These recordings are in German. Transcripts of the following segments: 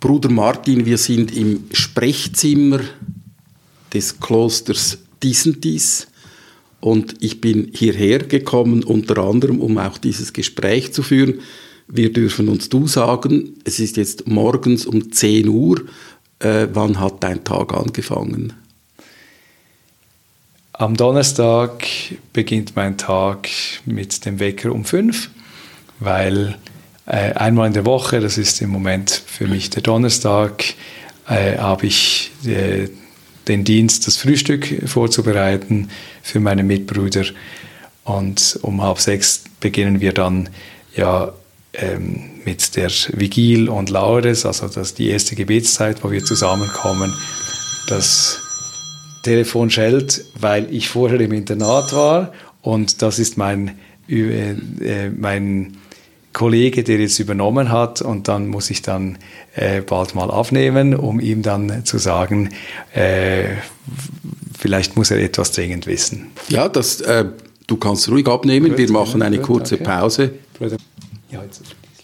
Bruder Martin, wir sind im Sprechzimmer des Klosters Disentis und ich bin hierher gekommen, unter anderem, um auch dieses Gespräch zu führen. Wir dürfen uns du sagen, es ist jetzt morgens um 10 Uhr. Äh, wann hat dein Tag angefangen? Am Donnerstag beginnt mein Tag mit dem Wecker um 5, weil einmal in der Woche, das ist im Moment für mich der Donnerstag, äh, habe ich äh, den Dienst, das Frühstück vorzubereiten für meine Mitbrüder. Und um halb sechs beginnen wir dann ja ähm, mit der Vigil und Laudes, also das die erste Gebetszeit, wo wir zusammenkommen. Das Telefon schellt, weil ich vorher im Internat war und das ist mein, äh, äh mein Kollege, der jetzt übernommen hat und dann muss ich dann äh, bald mal aufnehmen, um ihm dann zu sagen, äh, vielleicht muss er etwas dringend wissen. Ja, das, äh, du kannst ruhig abnehmen. Wir machen eine kurze okay. Pause.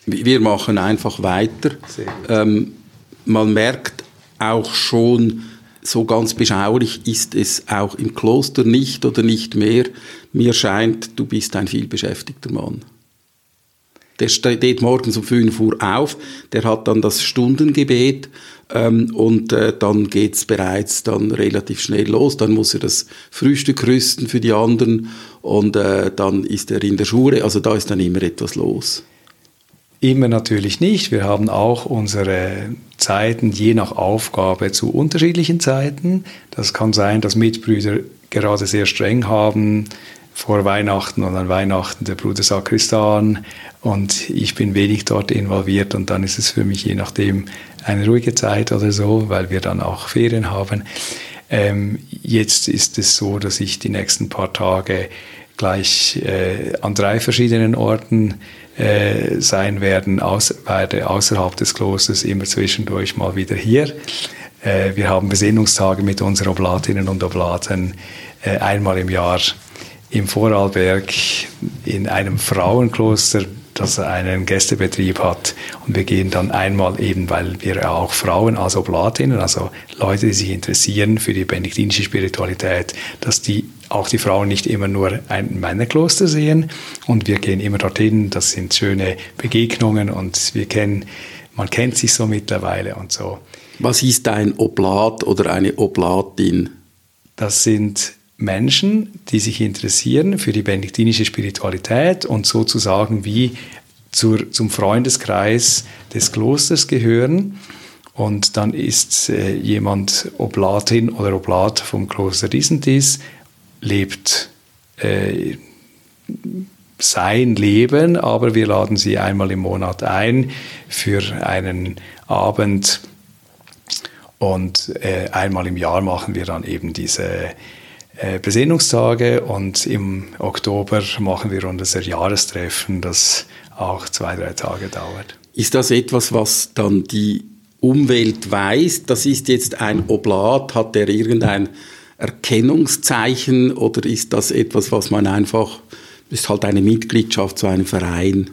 Wir machen einfach weiter. Ähm, man merkt auch schon, so ganz beschaulich ist es auch im Kloster nicht oder nicht mehr. Mir scheint, du bist ein vielbeschäftigter Mann. Der steht morgens um 5 Uhr auf, der hat dann das Stundengebet ähm, und äh, dann geht's bereits dann relativ schnell los. Dann muss er das Frühstück rüsten für die anderen und äh, dann ist er in der Schule. Also da ist dann immer etwas los. Immer natürlich nicht. Wir haben auch unsere Zeiten je nach Aufgabe zu unterschiedlichen Zeiten. Das kann sein, dass Mitbrüder gerade sehr streng haben, vor Weihnachten und an Weihnachten der Bruder Sakristan und ich bin wenig dort involviert und dann ist es für mich je nachdem eine ruhige Zeit oder so, weil wir dann auch Ferien haben. Ähm, jetzt ist es so, dass ich die nächsten paar Tage gleich äh, an drei verschiedenen Orten äh, sein werden, aus, werde außerhalb des Klosters immer zwischendurch mal wieder hier. Äh, wir haben Besinnungstage mit unseren Oblatinnen und Oblaten äh, einmal im Jahr im Vorarlberg in einem Frauenkloster, das einen Gästebetrieb hat. Und wir gehen dann einmal eben, weil wir auch Frauen als Oblatinnen, also Leute, die sich interessieren für die benediktinische Spiritualität, dass die auch die Frauen nicht immer nur ein Männerkloster sehen. Und wir gehen immer dorthin. Das sind schöne Begegnungen und wir kennen, man kennt sich so mittlerweile und so. Was ist ein Oblat oder eine Oblatin? Das sind Menschen, die sich interessieren für die benediktinische Spiritualität und sozusagen wie zur, zum Freundeskreis des Klosters gehören. Und dann ist äh, jemand Oblatin oder Oblat vom Kloster Disentis, lebt äh, sein Leben, aber wir laden sie einmal im Monat ein für einen Abend und äh, einmal im Jahr machen wir dann eben diese Besinnungstage und im Oktober machen wir unser Jahrestreffen, das auch zwei, drei Tage dauert. Ist das etwas, was dann die Umwelt weiß? Das ist jetzt ein Oblat, hat der irgendein Erkennungszeichen oder ist das etwas, was man einfach, ist halt eine Mitgliedschaft zu einem Verein?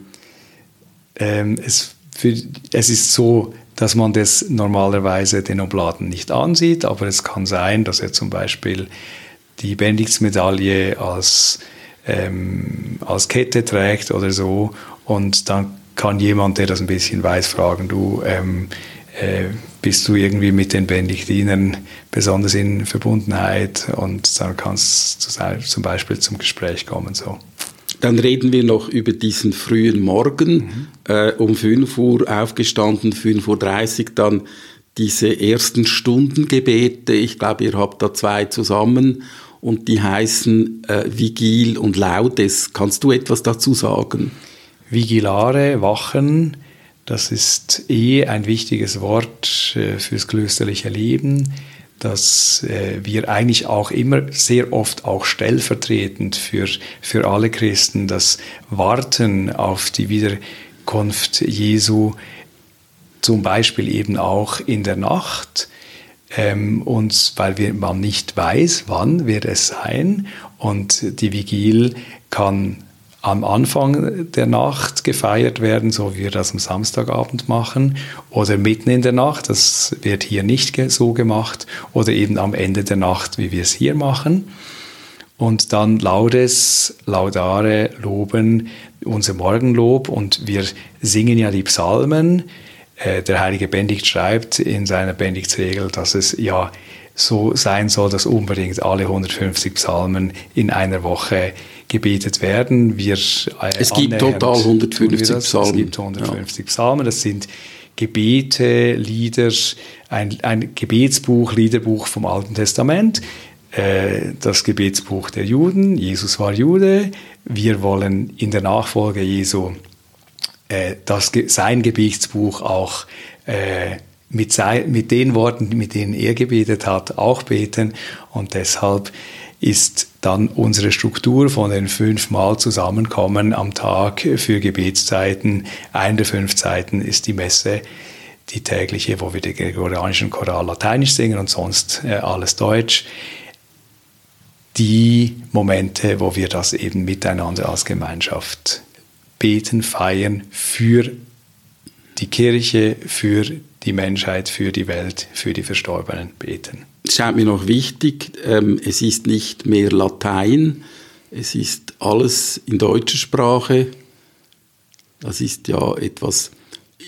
Ähm, es, für, es ist so, dass man das normalerweise den Oblaten nicht ansieht, aber es kann sein, dass er zum Beispiel die Bendixmedaille als, ähm, als Kette trägt oder so. Und dann kann jemand, der das ein bisschen weiß, fragen, du, ähm, äh, bist du irgendwie mit den Benediktinern besonders in Verbundenheit und dann kannst du zum Beispiel zum Gespräch kommen. So. Dann reden wir noch über diesen frühen Morgen, mhm. äh, um 5 Uhr aufgestanden, 5.30 Uhr dann diese ersten Stundengebete. Ich glaube, ihr habt da zwei zusammen und die heißen äh, Vigil und Laudes. Kannst du etwas dazu sagen? Vigilare, Wachen, das ist eh ein wichtiges Wort äh, fürs klösterliche Leben, dass äh, wir eigentlich auch immer sehr oft auch stellvertretend für, für alle Christen das Warten auf die Wiederkunft Jesu, zum Beispiel eben auch in der Nacht, ähm, und weil wir, man nicht weiß, wann wird es sein und die Vigil kann am Anfang der Nacht gefeiert werden, so wie wir das am Samstagabend machen, oder mitten in der Nacht, das wird hier nicht so gemacht, oder eben am Ende der Nacht, wie wir es hier machen. Und dann Laudes, Laudare, Loben, unser Morgenlob und wir singen ja die Psalmen. Äh, der heilige Benedikt schreibt in seiner Benediktsregel, dass es ja so sein soll, dass unbedingt alle 150 Psalmen in einer Woche gebetet werden. Wir, äh, es gibt total 150 Psalmen. Es gibt 150 ja. Psalmen. Das sind Gebete, Lieder, ein, ein Gebetsbuch, Liederbuch vom Alten Testament, äh, das Gebetsbuch der Juden. Jesus war Jude. Wir wollen in der Nachfolge Jesu äh, das, sein Gebetsbuch auch äh, mit, mit den Worten, mit denen er gebetet hat, auch beten. Und deshalb ist dann unsere Struktur von den fünfmal zusammenkommen am Tag für Gebetszeiten. Eine der fünf Zeiten ist die Messe, die tägliche, wo wir den gregorianischen Choral lateinisch singen und sonst äh, alles deutsch. Die Momente, wo wir das eben miteinander als Gemeinschaft beten, feiern für die Kirche, für die Menschheit, für die Welt, für die Verstorbenen beten. Es scheint mir noch wichtig, ähm, es ist nicht mehr Latein, es ist alles in deutscher Sprache. Das ist ja etwas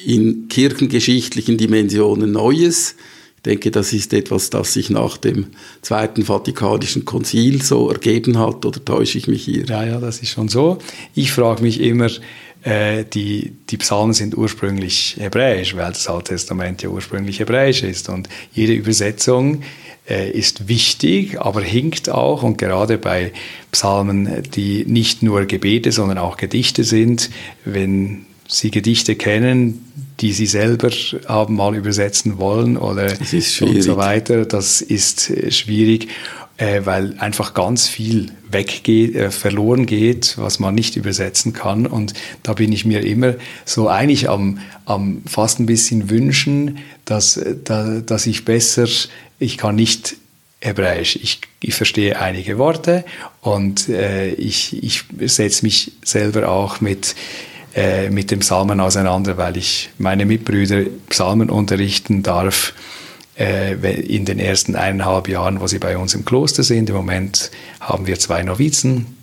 in kirchengeschichtlichen Dimensionen Neues. Denke, das ist etwas, das sich nach dem Zweiten Vatikanischen Konzil so ergeben hat, oder täusche ich mich hier? Ja, ja, das ist schon so. Ich frage mich immer, äh, die, die Psalmen sind ursprünglich hebräisch, weil das Alte Testament ja ursprünglich hebräisch ist. Und jede Übersetzung äh, ist wichtig, aber hinkt auch. Und gerade bei Psalmen, die nicht nur Gebete, sondern auch Gedichte sind, wenn Sie Gedichte kennen, die Sie selber haben mal übersetzen wollen oder und so weiter, das ist äh, schwierig äh, weil einfach ganz viel weggeht, äh, verloren geht, was man nicht übersetzen kann. Und da bin ich mir immer so eigentlich am, am fast ein bisschen wünschen, dass, da, dass ich besser, ich kann nicht Hebräisch. Ich, ich verstehe einige Worte und äh, ich, ich setze mich selber auch mit, äh, mit dem Psalmen auseinander, weil ich meine Mitbrüder Psalmen unterrichten darf äh, in den ersten eineinhalb Jahren, wo sie bei uns im Kloster sind. Im Moment haben wir zwei Novizen,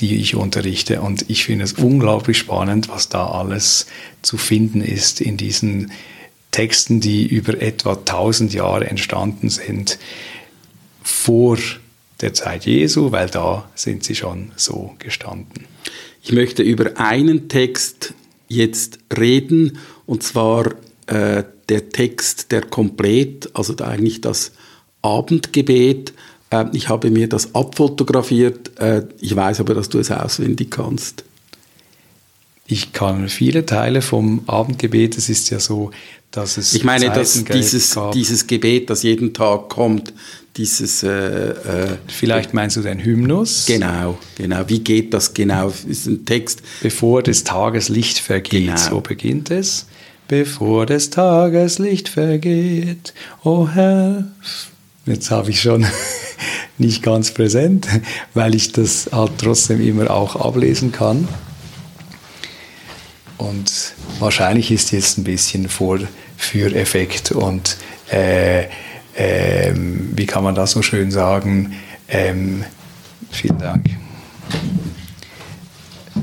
die ich unterrichte und ich finde es unglaublich spannend, was da alles zu finden ist in diesen Texten, die über etwa 1000 Jahre entstanden sind vor der Zeit Jesu, weil da sind sie schon so gestanden. Ich möchte über einen Text jetzt reden, und zwar äh, der Text, der komplett, also eigentlich das Abendgebet, äh, ich habe mir das abfotografiert, äh, ich weiß aber, dass du es auswendig kannst. Ich kann viele Teile vom Abendgebet, es ist ja so, dass es. Ich meine, dass dieses, dieses Gebet, das jeden Tag kommt, dieses. Äh, äh, Vielleicht meinst du den Hymnus? Genau, genau. Wie geht das genau? Ist ein Text. Bevor des Tages Licht vergeht, genau. so beginnt es bevor des Tages Licht vergeht. O oh Herr, jetzt habe ich schon nicht ganz präsent, weil ich das halt trotzdem immer auch ablesen kann. Und wahrscheinlich ist jetzt ein bisschen Vorführeffekt und äh, äh, wie kann man das so schön sagen? Ähm, vielen Dank.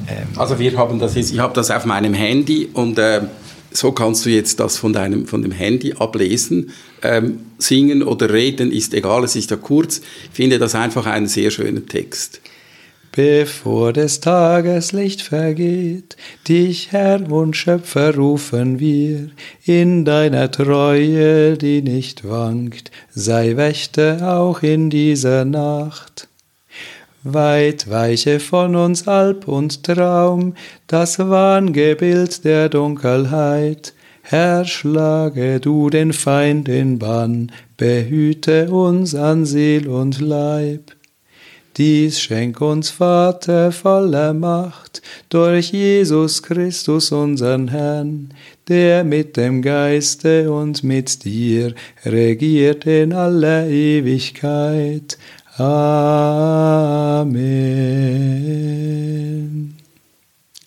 Ähm, also wir haben das jetzt, ich habe das auf meinem Handy und äh, so kannst du jetzt das von deinem von dem Handy ablesen. Ähm, singen oder reden ist egal, es ist ja kurz. Ich finde das einfach einen sehr schönen Text. Bevor des Tages Licht vergeht, dich Herr und Schöpfer rufen wir, in deiner Treue, die nicht wankt, sei Wächter auch in dieser Nacht. Weit weiche von uns Alp und Traum, das Wahngebild der Dunkelheit. Herr, schlage du den Feind in Bann, behüte uns an Seel und Leib. Dies schenk uns, Vater, voller Macht, durch Jesus Christus, unseren Herrn, der mit dem Geiste und mit dir regiert in aller Ewigkeit. Amen.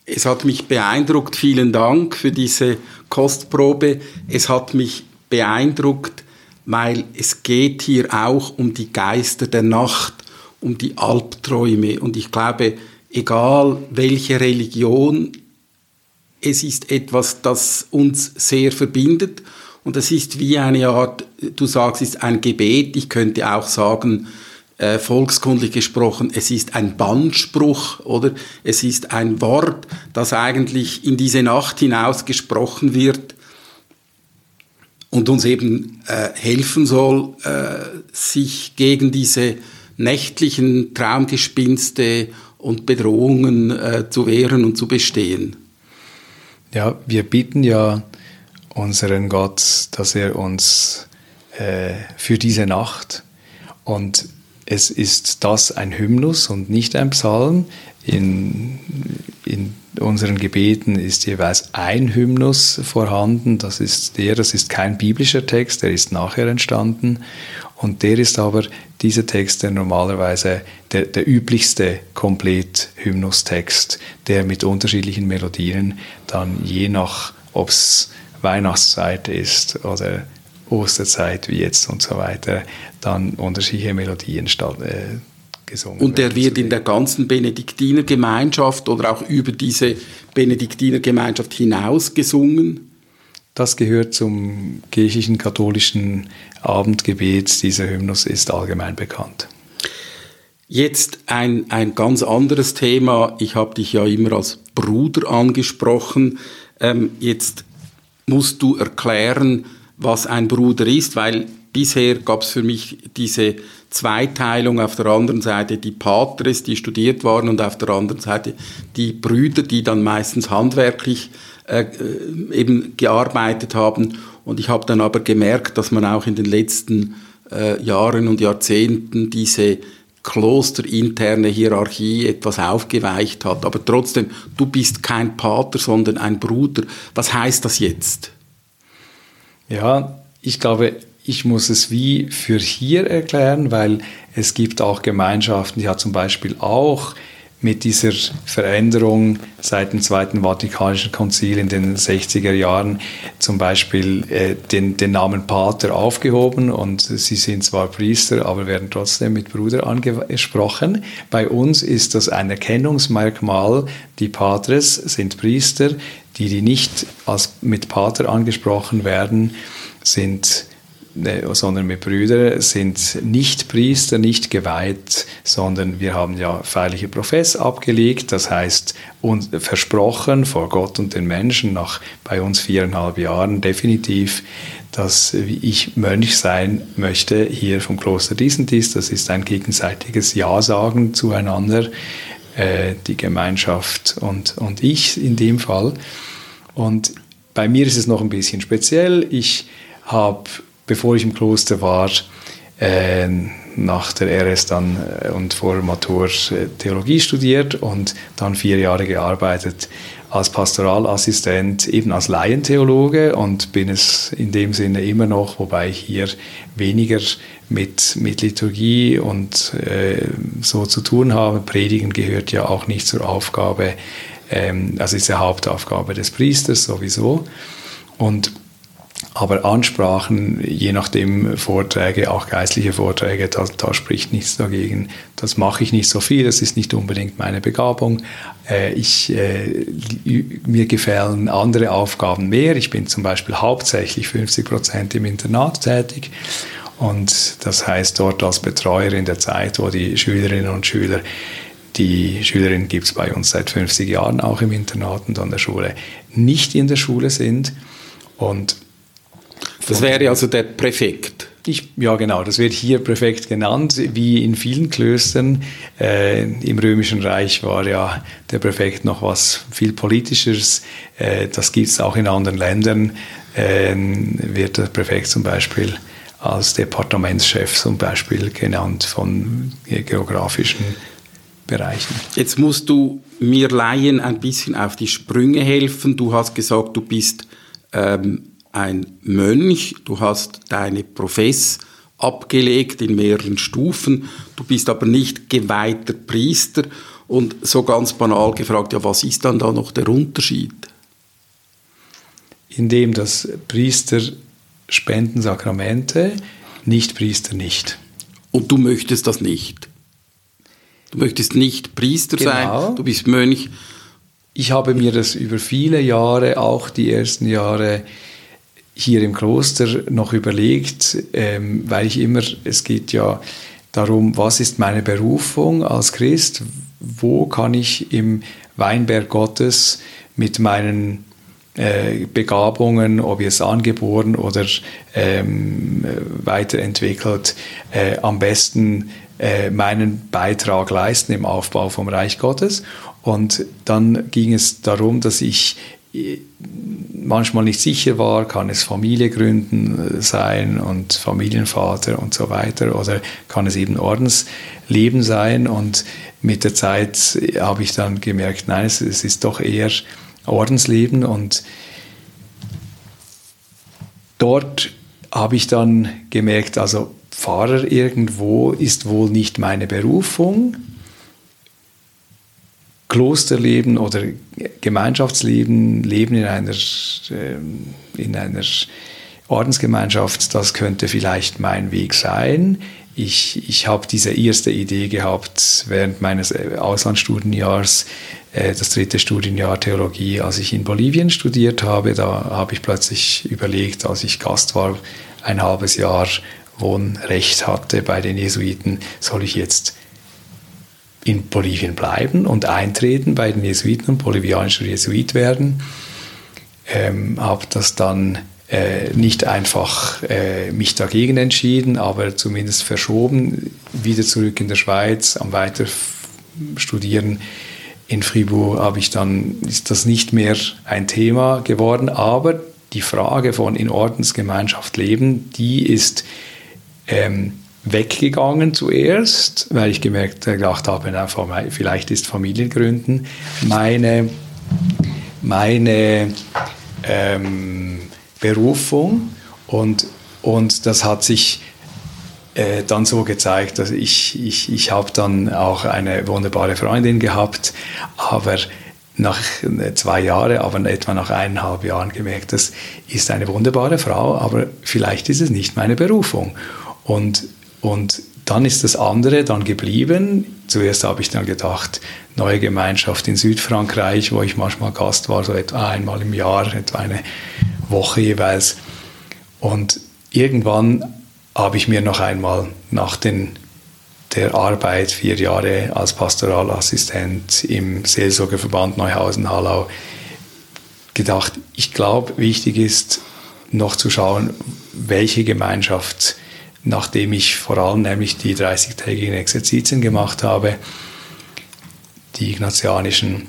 Es hat mich beeindruckt, vielen Dank für diese Kostprobe. Es hat mich beeindruckt, weil es geht hier auch um die Geister der Nacht, um die Albträume. Und ich glaube, egal welche Religion, es ist etwas, das uns sehr verbindet. Und es ist wie eine Art, du sagst, es ist ein Gebet. Ich könnte auch sagen, äh, volkskundlich gesprochen, es ist ein Bandspruch oder es ist ein Wort, das eigentlich in diese Nacht hinaus gesprochen wird und uns eben äh, helfen soll, äh, sich gegen diese nächtlichen Traumgespinste und Bedrohungen äh, zu wehren und zu bestehen. Ja, wir bitten ja unseren Gott, dass er uns äh, für diese Nacht und es ist das ein Hymnus und nicht ein Psalm. In, in unseren Gebeten ist jeweils ein Hymnus vorhanden. Das ist der, das ist kein biblischer Text, der ist nachher entstanden. Und der ist aber, dieser Text, der normalerweise der, der üblichste Komplett-Hymnustext, der mit unterschiedlichen Melodien dann je nach, ob es Weihnachtszeit ist oder Osterzeit wie jetzt und so weiter, dann unterschiedliche Melodien statt, äh, gesungen Und der wird in der ganzen Benediktinergemeinschaft oder auch über diese Benediktinergemeinschaft hinaus gesungen? Das gehört zum griechischen katholischen Abendgebet. Dieser Hymnus ist allgemein bekannt. Jetzt ein, ein ganz anderes Thema. Ich habe dich ja immer als Bruder angesprochen. Ähm, jetzt musst du erklären, was ein Bruder ist, weil bisher gab es für mich diese Zweiteilung auf der anderen Seite die Patres, die studiert waren und auf der anderen Seite die Brüder, die dann meistens handwerklich äh, eben gearbeitet haben. Und ich habe dann aber gemerkt, dass man auch in den letzten äh, Jahren und Jahrzehnten diese klosterinterne Hierarchie etwas aufgeweicht hat. Aber trotzdem, du bist kein Pater, sondern ein Bruder. Was heißt das jetzt? Ja, ich glaube, ich muss es wie für hier erklären, weil es gibt auch Gemeinschaften, die hat zum Beispiel auch mit dieser Veränderung seit dem Zweiten Vatikanischen Konzil in den 60er Jahren zum Beispiel äh, den, den Namen Pater aufgehoben und sie sind zwar Priester, aber werden trotzdem mit Bruder angesprochen. Bei uns ist das ein Erkennungsmerkmal, die Patres sind Priester, die, die nicht als mit Pater angesprochen werden, sind sondern mit Brüdern sind nicht Priester, nicht geweiht, sondern wir haben ja feierliche Profess abgelegt, das heißt und versprochen vor Gott und den Menschen nach bei uns viereinhalb Jahren definitiv, dass ich Mönch sein möchte hier vom Kloster Diesentis. Das ist ein gegenseitiges Ja-Sagen zueinander, äh, die Gemeinschaft und, und ich in dem Fall. Und bei mir ist es noch ein bisschen speziell. Ich habe, bevor ich im Kloster war, äh, nach der RS dann äh, und vor Matur äh, Theologie studiert und dann vier Jahre gearbeitet als Pastoralassistent, eben als Laientheologe und bin es in dem Sinne immer noch, wobei ich hier weniger mit, mit Liturgie und äh, so zu tun habe. Predigen gehört ja auch nicht zur Aufgabe ähm, also ist die Hauptaufgabe des Priesters sowieso. Und aber Ansprachen, je nachdem Vorträge, auch geistliche Vorträge, da, da spricht nichts dagegen. Das mache ich nicht so viel, das ist nicht unbedingt meine Begabung. Äh, ich, äh, mir gefallen andere Aufgaben mehr. Ich bin zum Beispiel hauptsächlich 50 Prozent im Internat tätig. Und das heißt dort als Betreuer in der Zeit, wo die Schülerinnen und Schüler die Schülerinnen gibt es bei uns seit 50 Jahren auch im Internat und an der Schule nicht in der Schule sind. Und das wäre also der Präfekt. Ich, ja, genau. Das wird hier Präfekt genannt, wie in vielen Klöstern. Äh, Im Römischen Reich war ja der Präfekt noch was viel Politisches. Äh, das gibt es auch in anderen Ländern. Äh, wird der Präfekt zum Beispiel als Departementschef zum Beispiel genannt von geografischen Bereichen. Jetzt musst du mir Laien ein bisschen auf die Sprünge helfen. Du hast gesagt, du bist ähm, ein Mönch, du hast deine Profess abgelegt in mehreren Stufen, du bist aber nicht geweihter Priester Und so ganz banal gefragt, ja, was ist dann da noch der Unterschied? Indem das Priester spenden Sakramente, nicht Priester nicht. Und du möchtest das nicht? Du möchtest nicht Priester genau. sein, du bist Mönch. Ich habe mir das über viele Jahre, auch die ersten Jahre hier im Kloster noch überlegt, ähm, weil ich immer, es geht ja darum, was ist meine Berufung als Christ, wo kann ich im Weinberg Gottes mit meinen äh, Begabungen, ob jetzt angeboren oder ähm, weiterentwickelt, äh, am besten äh, meinen Beitrag leisten im Aufbau vom Reich Gottes. Und dann ging es darum, dass ich manchmal nicht sicher war, kann es Familie gründen äh, sein und Familienvater und so weiter oder kann es eben Ordensleben sein und mit der Zeit habe ich dann gemerkt, nein, es, es ist doch eher Ordensleben und dort habe ich dann gemerkt, also Pfarrer irgendwo ist wohl nicht meine Berufung. Klosterleben oder Gemeinschaftsleben, Leben in einer, ähm, in einer Ordensgemeinschaft, das könnte vielleicht mein Weg sein. Ich, ich habe diese erste Idee gehabt während meines äh, Auslandsstudienjahres, äh, das dritte Studienjahr Theologie, als ich in Bolivien studiert habe. Da habe ich plötzlich überlegt, als ich Gast war, ein halbes Jahr Wohnrecht hatte bei den Jesuiten, soll ich jetzt in Bolivien bleiben und eintreten bei den Jesuiten und bolivianischer Jesuit werden. Ähm, habe das dann äh, nicht einfach äh, mich dagegen entschieden, aber zumindest verschoben, wieder zurück in der Schweiz am Weiter studieren. In Fribourg habe ich dann, ist das nicht mehr ein Thema geworden, aber die Frage von in Ordensgemeinschaft leben, die ist ähm, weggegangen zuerst, weil ich gemerkt gedacht habe, na, vielleicht ist Familiengründen meine, meine ähm, Berufung und, und das hat sich äh, dann so gezeigt, dass ich, ich, ich habe dann auch eine wunderbare Freundin gehabt, aber nach äh, zwei Jahren, aber etwa nach eineinhalb Jahren gemerkt, das ist eine wunderbare Frau, aber vielleicht ist es nicht meine Berufung. Und und dann ist das andere dann geblieben. Zuerst habe ich dann gedacht, neue Gemeinschaft in Südfrankreich, wo ich manchmal Gast war, so etwa einmal im Jahr, etwa eine Woche jeweils. Und irgendwann habe ich mir noch einmal nach den, der Arbeit, vier Jahre als Pastoralassistent im Seelsorgeverband Neuhausen-Hallau, gedacht, ich glaube, wichtig ist noch zu schauen, welche Gemeinschaft nachdem ich vor allem nämlich die 30-tägigen Exerzitien gemacht habe, die ignatianischen,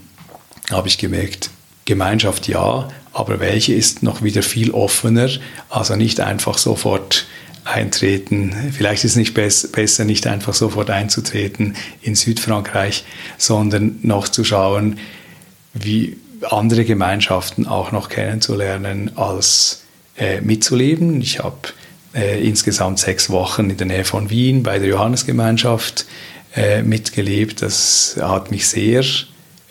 habe ich gemerkt, Gemeinschaft ja, aber welche ist noch wieder viel offener, also nicht einfach sofort eintreten. Vielleicht ist es nicht besser, nicht einfach sofort einzutreten in Südfrankreich, sondern noch zu schauen, wie andere Gemeinschaften auch noch kennenzulernen, als äh, mitzuleben. Ich habe äh, insgesamt sechs Wochen in der Nähe von Wien bei der Johannesgemeinschaft äh, mitgelebt. Das hat mich sehr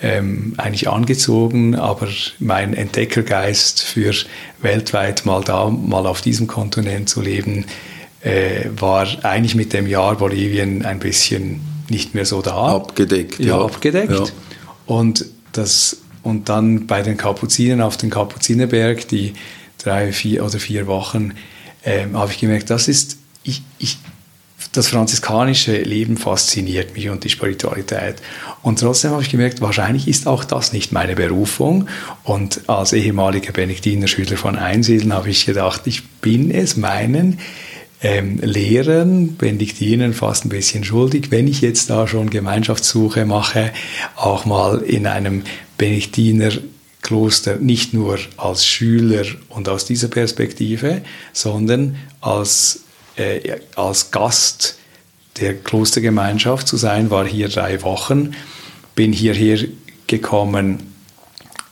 ähm, eigentlich angezogen, aber mein Entdeckergeist für weltweit mal da, mal auf diesem Kontinent zu leben, äh, war eigentlich mit dem Jahr Bolivien ein bisschen nicht mehr so da. Abgedeckt. Ja, ja. abgedeckt. Ja. Und, das, und dann bei den Kapuzinern auf dem Kapuzinerberg, die drei vier oder vier Wochen, ähm, habe ich gemerkt, das ist, ich, ich, das franziskanische Leben fasziniert mich und die Spiritualität. Und trotzdem habe ich gemerkt, wahrscheinlich ist auch das nicht meine Berufung. Und als ehemaliger Benediktiner-Schüler von Einsiedeln habe ich gedacht, ich bin es meinen ähm, Lehrern, Benediktinern fast ein bisschen schuldig, wenn ich jetzt da schon Gemeinschaftssuche mache, auch mal in einem Benediktiner Kloster nicht nur als Schüler und aus dieser Perspektive, sondern als, äh, als Gast der Klostergemeinschaft zu sein, war hier drei Wochen, bin hierher gekommen,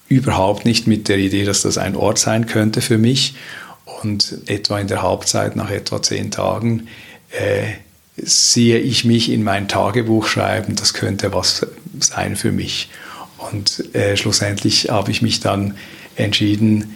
überhaupt nicht mit der Idee, dass das ein Ort sein könnte für mich. Und etwa in der Halbzeit, nach etwa zehn Tagen, äh, sehe ich mich in mein Tagebuch schreiben, das könnte was sein für mich. Und äh, schlussendlich habe ich mich dann entschieden,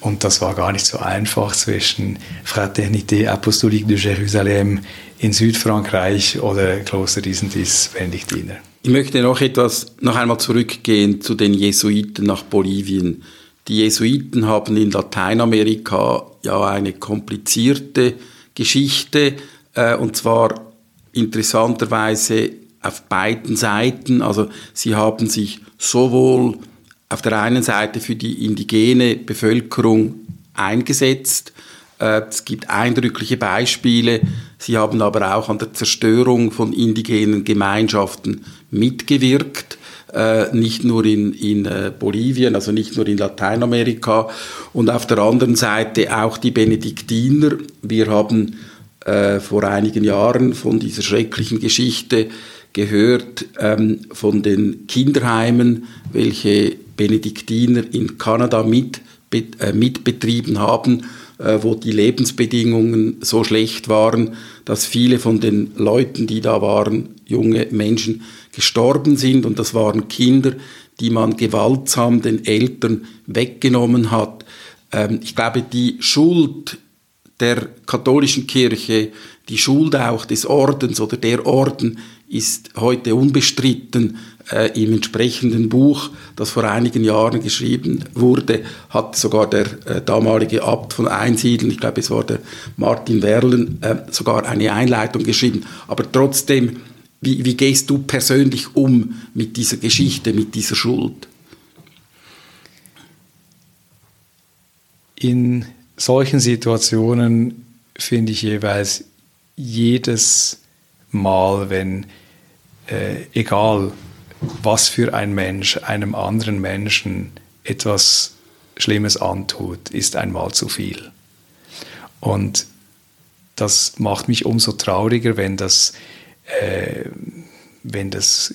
und das war gar nicht so einfach zwischen Fraternité Apostolique de Jérusalem in Südfrankreich oder Kloster Disentis Benediktiner. Ich möchte noch etwas, noch einmal zurückgehen zu den Jesuiten nach Bolivien. Die Jesuiten haben in Lateinamerika ja eine komplizierte Geschichte, äh, und zwar interessanterweise auf beiden Seiten. Also sie haben sich sowohl auf der einen Seite für die indigene Bevölkerung eingesetzt. Äh, es gibt eindrückliche Beispiele. Sie haben aber auch an der Zerstörung von indigenen Gemeinschaften mitgewirkt. Äh, nicht nur in, in äh, Bolivien, also nicht nur in Lateinamerika. Und auf der anderen Seite auch die Benediktiner. Wir haben vor einigen Jahren von dieser schrecklichen Geschichte gehört ähm, von den Kinderheimen, welche Benediktiner in Kanada mit, äh, mitbetrieben haben, äh, wo die Lebensbedingungen so schlecht waren, dass viele von den Leuten, die da waren, junge Menschen, gestorben sind. Und das waren Kinder, die man gewaltsam den Eltern weggenommen hat. Ähm, ich glaube, die Schuld der katholischen Kirche, die Schuld auch des Ordens oder der Orden ist heute unbestritten. Äh, Im entsprechenden Buch, das vor einigen Jahren geschrieben wurde, hat sogar der äh, damalige Abt von Einsiedeln, ich glaube es war der Martin Werlen, äh, sogar eine Einleitung geschrieben. Aber trotzdem, wie, wie gehst du persönlich um mit dieser Geschichte, mit dieser Schuld? In solchen Situationen finde ich jeweils jedes Mal, wenn äh, egal was für ein Mensch einem anderen Menschen etwas Schlimmes antut, ist einmal zu viel. Und das macht mich umso trauriger, wenn das, äh, wenn das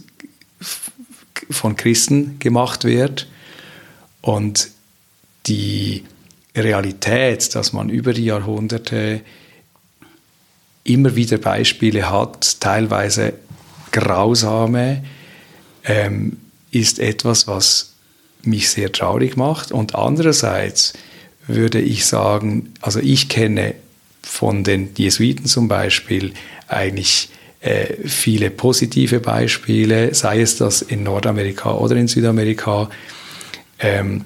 von Christen gemacht wird und die Realität, dass man über die Jahrhunderte immer wieder Beispiele hat, teilweise grausame, ähm, ist etwas, was mich sehr traurig macht. Und andererseits würde ich sagen, also ich kenne von den Jesuiten zum Beispiel eigentlich äh, viele positive Beispiele, sei es das in Nordamerika oder in Südamerika, ähm,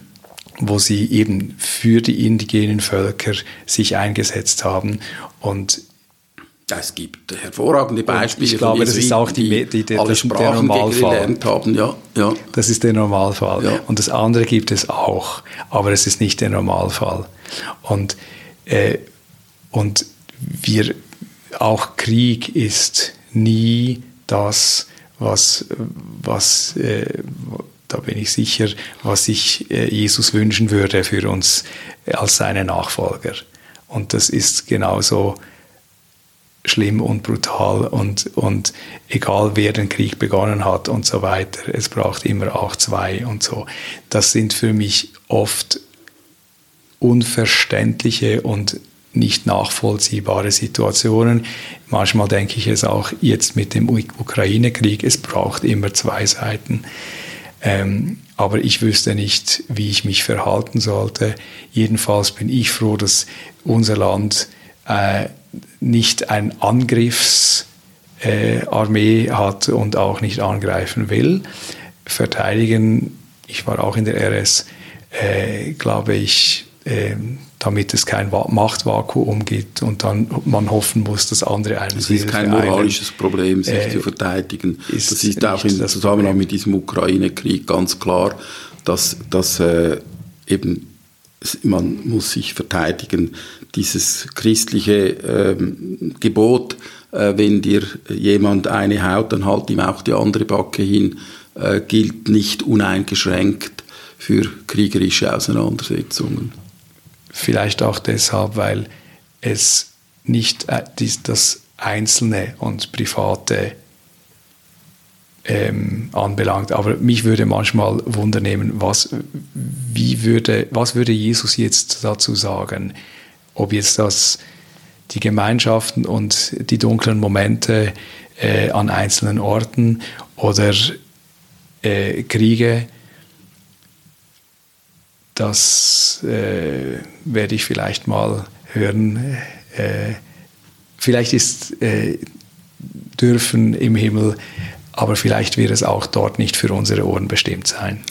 wo sie eben für die indigenen Völker sich eingesetzt haben. Und es gibt hervorragende Beispiele. Und ich glaube, das ist auch die, die, die, alle Sprachen der Normalfall. haben. Ja, ja. Das ist der Normalfall. Ja. Und das andere gibt es auch, aber es ist nicht der Normalfall. Und, äh, und wir, auch Krieg ist nie das, was, was äh, da bin ich sicher, was sich äh, Jesus wünschen würde für uns als seine Nachfolger. Und das ist genauso schlimm und brutal und, und egal wer den Krieg begonnen hat und so weiter, es braucht immer auch zwei und so. Das sind für mich oft unverständliche und nicht nachvollziehbare Situationen. Manchmal denke ich es auch jetzt mit dem Ukraine-Krieg, es braucht immer zwei Seiten. Ähm, aber ich wüsste nicht, wie ich mich verhalten sollte. Jedenfalls bin ich froh, dass unser Land äh, nicht ein Angriffsarmee äh, hat und auch nicht angreifen will. Verteidigen, ich war auch in der RS, äh, glaube ich, äh, damit es kein Machtvakuum gibt und dann man hoffen muss, dass andere einen Es ist kein moralisches Problem, sich äh, zu verteidigen. Ist das ist auch im Zusammenhang mit diesem Ukraine-Krieg ganz klar, dass, dass äh, eben man muss sich verteidigen. Dieses christliche ähm, Gebot, äh, wenn dir jemand eine haut, dann halt ihm auch die andere Backe hin, äh, gilt nicht uneingeschränkt für kriegerische Auseinandersetzungen. Vielleicht auch deshalb, weil es nicht äh, das Einzelne und Private ähm, anbelangt. Aber mich würde manchmal wundernehmen, was, wie würde, was würde Jesus jetzt dazu sagen? Ob jetzt das die Gemeinschaften und die dunklen Momente äh, an einzelnen Orten oder äh, Kriege, das äh, werde ich vielleicht mal hören. Äh, vielleicht ist äh, dürfen im Himmel, aber vielleicht wird es auch dort nicht für unsere Ohren bestimmt sein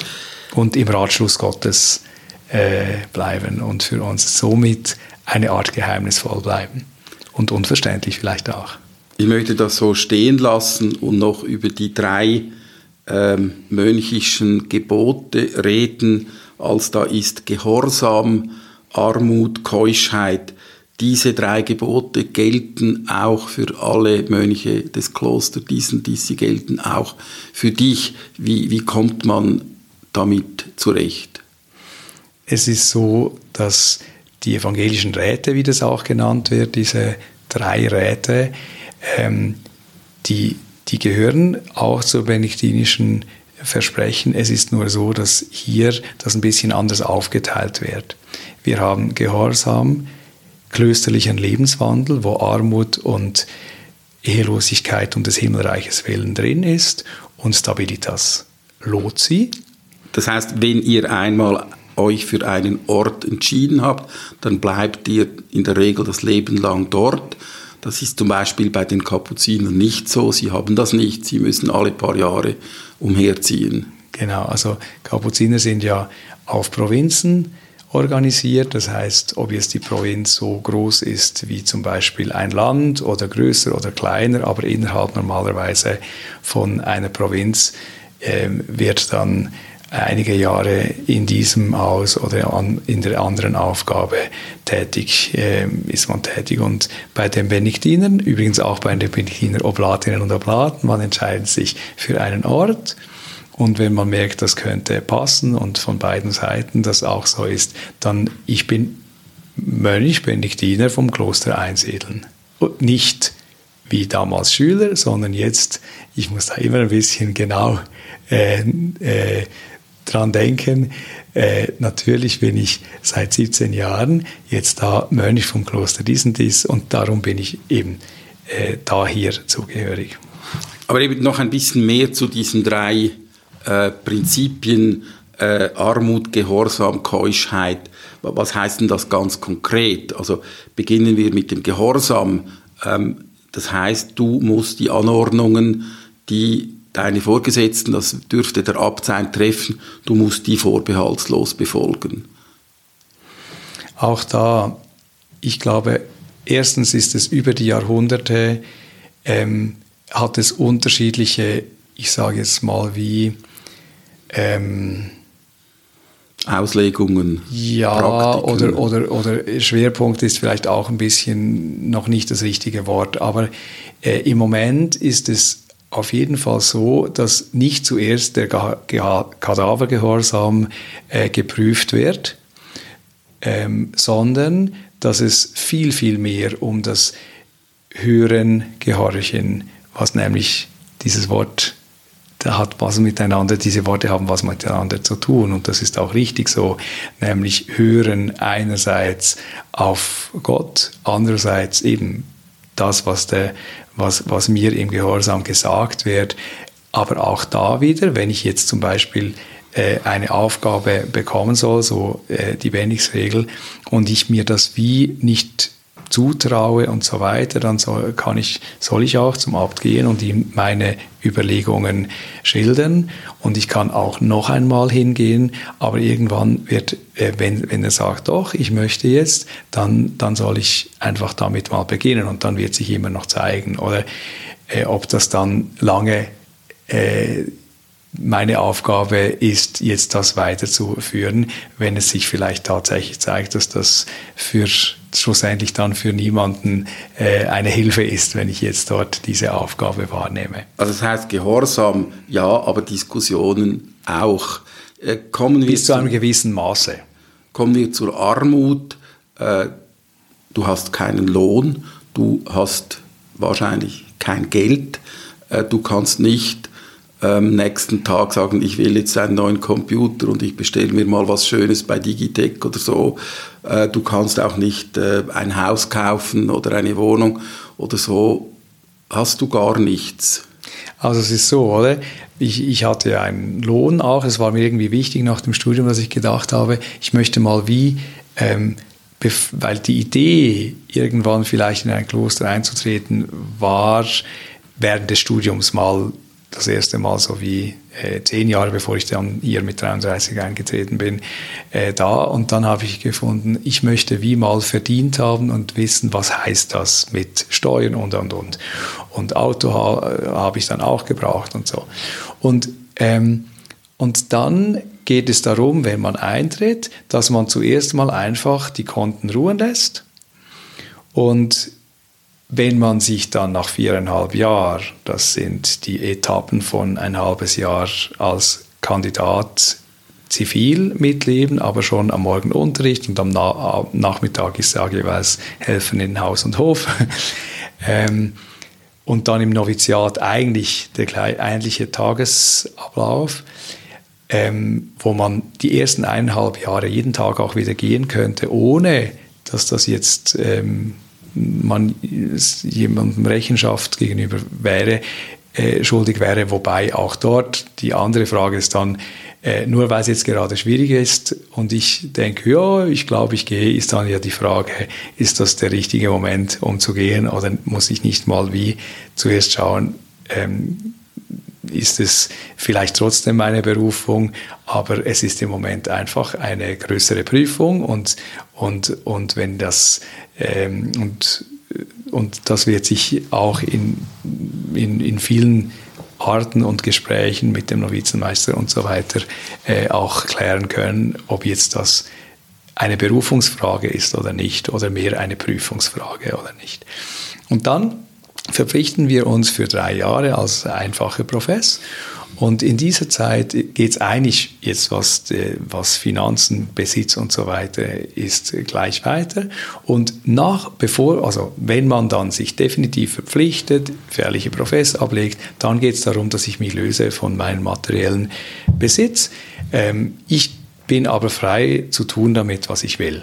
und im Ratschluss Gottes äh, bleiben und für uns somit eine Art geheimnisvoll bleiben und unverständlich vielleicht auch. Ich möchte das so stehen lassen und noch über die drei ähm, mönchischen Gebote reden, als da ist Gehorsam, Armut, Keuschheit. Diese drei Gebote gelten auch für alle Mönche des Klosters, diesen, diese gelten auch für dich. Wie, wie kommt man damit zurecht? Es ist so, dass die evangelischen Räte, wie das auch genannt wird, diese drei Räte, ähm, die, die gehören auch zur benediktinischen Versprechen. Es ist nur so, dass hier das ein bisschen anders aufgeteilt wird. Wir haben Gehorsam, klösterlichen Lebenswandel, wo Armut und Ehelosigkeit und des Himmelreiches Willen drin ist und Stabilitas. Lozi. Das heißt, wenn ihr einmal euch für einen Ort entschieden habt, dann bleibt ihr in der Regel das Leben lang dort. Das ist zum Beispiel bei den Kapuzinern nicht so. Sie haben das nicht. Sie müssen alle paar Jahre umherziehen. Genau, also Kapuziner sind ja auf Provinzen organisiert. Das heißt, ob jetzt die Provinz so groß ist wie zum Beispiel ein Land oder größer oder kleiner, aber innerhalb normalerweise von einer Provinz äh, wird dann einige Jahre in diesem Haus oder an, in der anderen Aufgabe tätig, äh, ist man tätig. Und bei den Benediktinern, übrigens auch bei den Benediktiner Oblatinnen und Oblaten, man entscheidet sich für einen Ort. Und wenn man merkt, das könnte passen und von beiden Seiten das auch so ist, dann ich bin Mönch, Benediktiner vom Kloster Einsiedeln. Und nicht wie damals Schüler, sondern jetzt, ich muss da immer ein bisschen genau äh, äh, dran denken. Äh, natürlich bin ich seit 17 Jahren jetzt da Mönch vom Kloster dies und dies und darum bin ich eben äh, da hier zugehörig. Aber eben noch ein bisschen mehr zu diesen drei äh, Prinzipien äh, Armut, Gehorsam, Keuschheit. Was heißt denn das ganz konkret? Also beginnen wir mit dem Gehorsam. Ähm, das heißt, du musst die Anordnungen, die deine Vorgesetzten, das dürfte der Abt sein, treffen, du musst die vorbehaltslos befolgen. Auch da, ich glaube, erstens ist es über die Jahrhunderte, ähm, hat es unterschiedliche, ich sage jetzt mal wie, ähm, Auslegungen. Ja, oder, oder, oder Schwerpunkt ist vielleicht auch ein bisschen noch nicht das richtige Wort, aber äh, im Moment ist es auf jeden Fall so, dass nicht zuerst der Kadavergehorsam äh, geprüft wird, ähm, sondern dass es viel, viel mehr um das Hören, Gehorchen, was nämlich dieses Wort da hat was miteinander, diese Worte haben was miteinander zu tun und das ist auch richtig so, nämlich hören einerseits auf Gott, andererseits eben das, was, der, was, was mir im Gehorsam gesagt wird. Aber auch da wieder, wenn ich jetzt zum Beispiel äh, eine Aufgabe bekommen soll, so äh, die Bendixregel, und ich mir das wie nicht zutraue und so weiter, dann soll, kann ich, soll ich auch zum Abt gehen und ihm meine Überlegungen schildern. Und ich kann auch noch einmal hingehen, aber irgendwann wird, äh, wenn, wenn er sagt, doch, ich möchte jetzt, dann, dann soll ich einfach damit mal beginnen und dann wird sich immer noch zeigen. Oder äh, ob das dann lange äh, meine Aufgabe ist, jetzt das weiterzuführen, wenn es sich vielleicht tatsächlich zeigt, dass das für schlussendlich dann für niemanden äh, eine Hilfe ist, wenn ich jetzt dort diese Aufgabe wahrnehme. Also das heißt Gehorsam, ja, aber Diskussionen auch. Äh, kommen wir Bis zu einem gewissen Maße. Kommen wir zur Armut. Äh, du hast keinen Lohn, du hast wahrscheinlich kein Geld, äh, du kannst nicht ähm, nächsten Tag sagen, ich will jetzt einen neuen Computer und ich bestelle mir mal was Schönes bei Digitec oder so. Äh, du kannst auch nicht äh, ein Haus kaufen oder eine Wohnung oder so. Hast du gar nichts. Also es ist so, oder? Ich, ich hatte einen Lohn auch. Es war mir irgendwie wichtig nach dem Studium, dass ich gedacht habe, ich möchte mal wie, ähm, weil die Idee, irgendwann vielleicht in ein Kloster einzutreten, war während des Studiums mal das erste Mal so wie äh, zehn Jahre bevor ich dann hier mit 33 eingetreten bin, äh, da. Und dann habe ich gefunden, ich möchte wie mal verdient haben und wissen, was heißt das mit Steuern und und und. Und Auto ha habe ich dann auch gebraucht und so. Und, ähm, und dann geht es darum, wenn man eintritt, dass man zuerst mal einfach die Konten ruhen lässt und wenn man sich dann nach viereinhalb Jahren, das sind die Etappen von ein halbes Jahr als Kandidat zivil mitleben, aber schon am Morgen Unterricht und am Na Nachmittag ist ja jeweils helfen in Haus und Hof. ähm, und dann im Noviziat eigentlich der eigentliche Tagesablauf, ähm, wo man die ersten eineinhalb Jahre jeden Tag auch wieder gehen könnte, ohne dass das jetzt ähm, man jemandem Rechenschaft gegenüber wäre, äh, schuldig wäre, wobei auch dort die andere Frage ist dann, äh, nur weil es jetzt gerade schwierig ist und ich denke, ja, ich glaube, ich gehe, ist dann ja die Frage, ist das der richtige Moment, um zu gehen oder muss ich nicht mal wie zuerst schauen, ähm, ist es vielleicht trotzdem meine Berufung, aber es ist im Moment einfach eine größere Prüfung und, und, und wenn das ähm, und, und das wird sich auch in, in, in vielen Arten und Gesprächen mit dem Novizenmeister und so weiter äh, auch klären können, ob jetzt das eine Berufungsfrage ist oder nicht oder mehr eine Prüfungsfrage oder nicht. Und dann verpflichten wir uns für drei Jahre als einfacher Profess. Und in dieser Zeit geht es eigentlich jetzt, was, was Finanzen, Besitz und so weiter ist, gleich weiter. Und nach, bevor, also wenn man dann sich definitiv verpflichtet, fährliche Profess ablegt, dann geht es darum, dass ich mich löse von meinem materiellen Besitz. Ähm, ich bin aber frei zu tun damit, was ich will.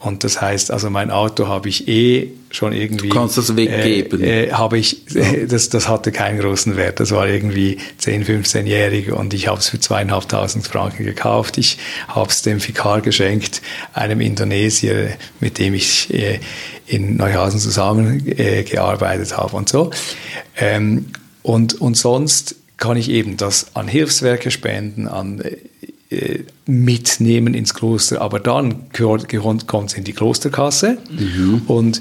Und das heißt, also mein Auto habe ich eh schon irgendwie. Du kannst das weggeben. Äh, äh, habe ich, äh, das, das hatte keinen großen Wert. Das war irgendwie 10, 15-jährig und ich habe es für zweieinhalbtausend Franken gekauft. Ich habe es dem Vikar geschenkt, einem Indonesier, mit dem ich äh, in Neuhausen zusammengearbeitet äh, habe und so. Ähm, und, und sonst kann ich eben das an Hilfswerke spenden, an äh, mitnehmen ins Kloster, aber dann kommt es in die Klosterkasse mhm. und,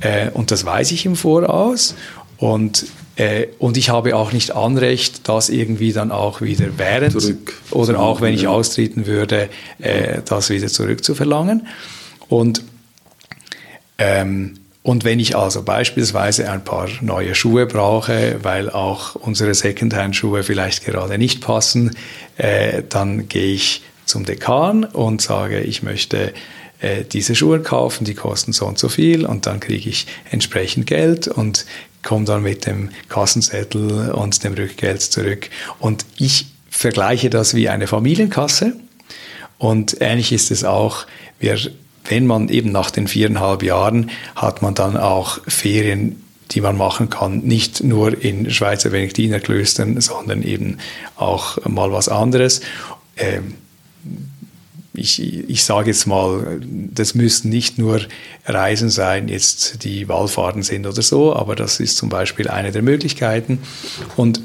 äh, und das weiß ich im Voraus und äh, und ich habe auch nicht Anrecht, das irgendwie dann auch wieder während Zurück. oder auch wenn ich ja. austreten würde, äh, das wieder zurückzuverlangen. Und ähm, und wenn ich also beispielsweise ein paar neue Schuhe brauche, weil auch unsere Secondhand-Schuhe vielleicht gerade nicht passen, äh, dann gehe ich zum Dekan und sage, ich möchte äh, diese Schuhe kaufen, die kosten so und so viel und dann kriege ich entsprechend Geld und komme dann mit dem Kassenzettel und dem Rückgeld zurück. Und ich vergleiche das wie eine Familienkasse. Und ähnlich ist es auch, wir wenn man eben nach den viereinhalb Jahren hat man dann auch Ferien, die man machen kann, nicht nur in Schweizer Benediktinerklöstern, sondern eben auch mal was anderes. Ähm, ich, ich sage jetzt mal, das müssen nicht nur Reisen sein, jetzt die Wallfahrten sind oder so, aber das ist zum Beispiel eine der Möglichkeiten. Und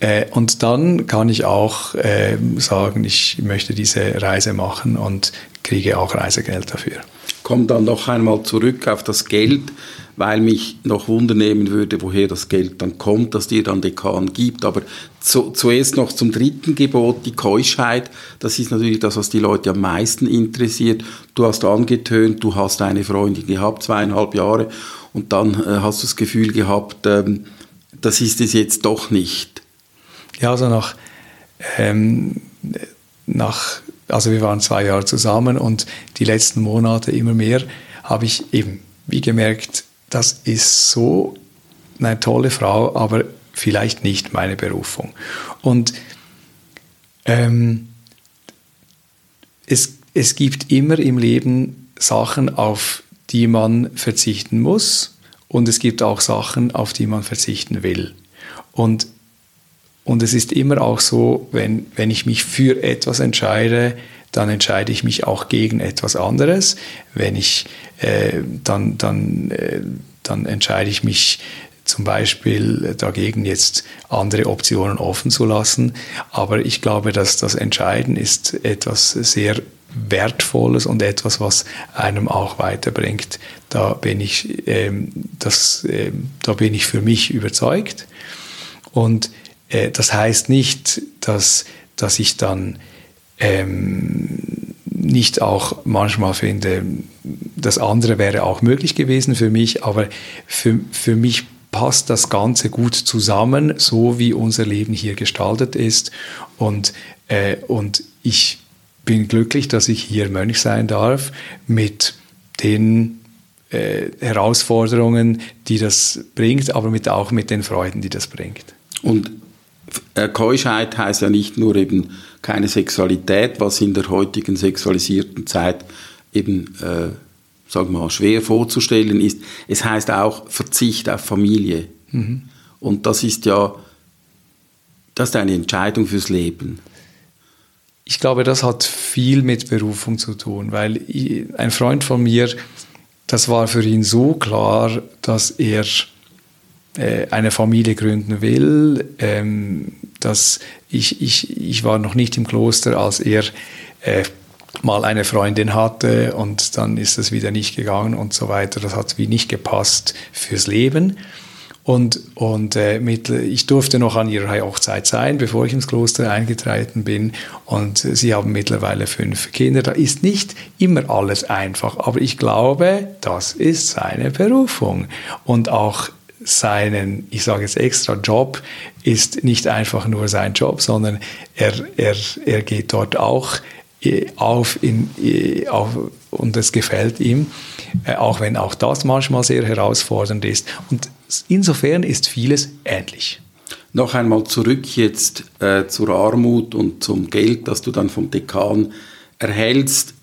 äh, und dann kann ich auch äh, sagen, ich möchte diese Reise machen und kriege auch Reisegeld dafür. Komm dann noch einmal zurück auf das Geld, weil mich noch wundernehmen würde, woher das Geld dann kommt, das dir dann Dekan gibt. Aber zu, zuerst noch zum dritten Gebot, die Keuschheit. Das ist natürlich das, was die Leute am meisten interessiert. Du hast angetönt, du hast eine Freundin gehabt, zweieinhalb Jahre, und dann äh, hast du das Gefühl gehabt, ähm, das ist es jetzt doch nicht. Ja, also nach, ähm, nach also wir waren zwei Jahre zusammen und die letzten Monate immer mehr habe ich eben, wie gemerkt, das ist so eine tolle Frau, aber vielleicht nicht meine Berufung. Und ähm, es, es gibt immer im Leben Sachen, auf die man verzichten muss und es gibt auch Sachen, auf die man verzichten will. Und, und es ist immer auch so, wenn, wenn ich mich für etwas entscheide, dann entscheide ich mich auch gegen etwas anderes. Wenn ich, äh, dann, dann, äh, dann entscheide ich mich zum Beispiel dagegen, jetzt andere Optionen offen zu lassen. Aber ich glaube, dass das Entscheiden ist etwas sehr Wertvolles und etwas, was einem auch weiterbringt. Da bin ich, ähm, das, äh, da bin ich für mich überzeugt. Und äh, das heißt nicht, dass, dass ich dann ähm, nicht auch manchmal finde, das andere wäre auch möglich gewesen für mich, aber für, für mich passt das Ganze gut zusammen, so wie unser Leben hier gestaltet ist. Und, äh, und ich bin glücklich, dass ich hier Mönch sein darf mit den äh, Herausforderungen, die das bringt, aber mit, auch mit den Freuden, die das bringt. Und Keuschheit heißt ja nicht nur eben keine Sexualität, was in der heutigen sexualisierten Zeit eben, äh, sagen wir mal, schwer vorzustellen ist. Es heißt auch Verzicht auf Familie. Mhm. Und das ist ja, das ist eine Entscheidung fürs Leben. Ich glaube, das hat viel mit Berufung zu tun, weil ein Freund von mir, das war für ihn so klar, dass er eine Familie gründen will. Ähm, dass ich, ich, ich war noch nicht im Kloster, als er äh, mal eine Freundin hatte und dann ist es wieder nicht gegangen und so weiter. Das hat wie nicht gepasst fürs Leben. Und, und äh, mit, ich durfte noch an ihrer Hochzeit sein, bevor ich ins Kloster eingetreten bin. Und sie haben mittlerweile fünf Kinder. Da ist nicht immer alles einfach, aber ich glaube, das ist seine Berufung. Und auch seinen, ich sage jetzt extra Job, ist nicht einfach nur sein Job, sondern er, er, er geht dort auch äh, auf, in, äh, auf und es gefällt ihm, äh, auch wenn auch das manchmal sehr herausfordernd ist. Und insofern ist vieles ähnlich. Noch einmal zurück jetzt äh, zur Armut und zum Geld, das du dann vom Dekan erhältst.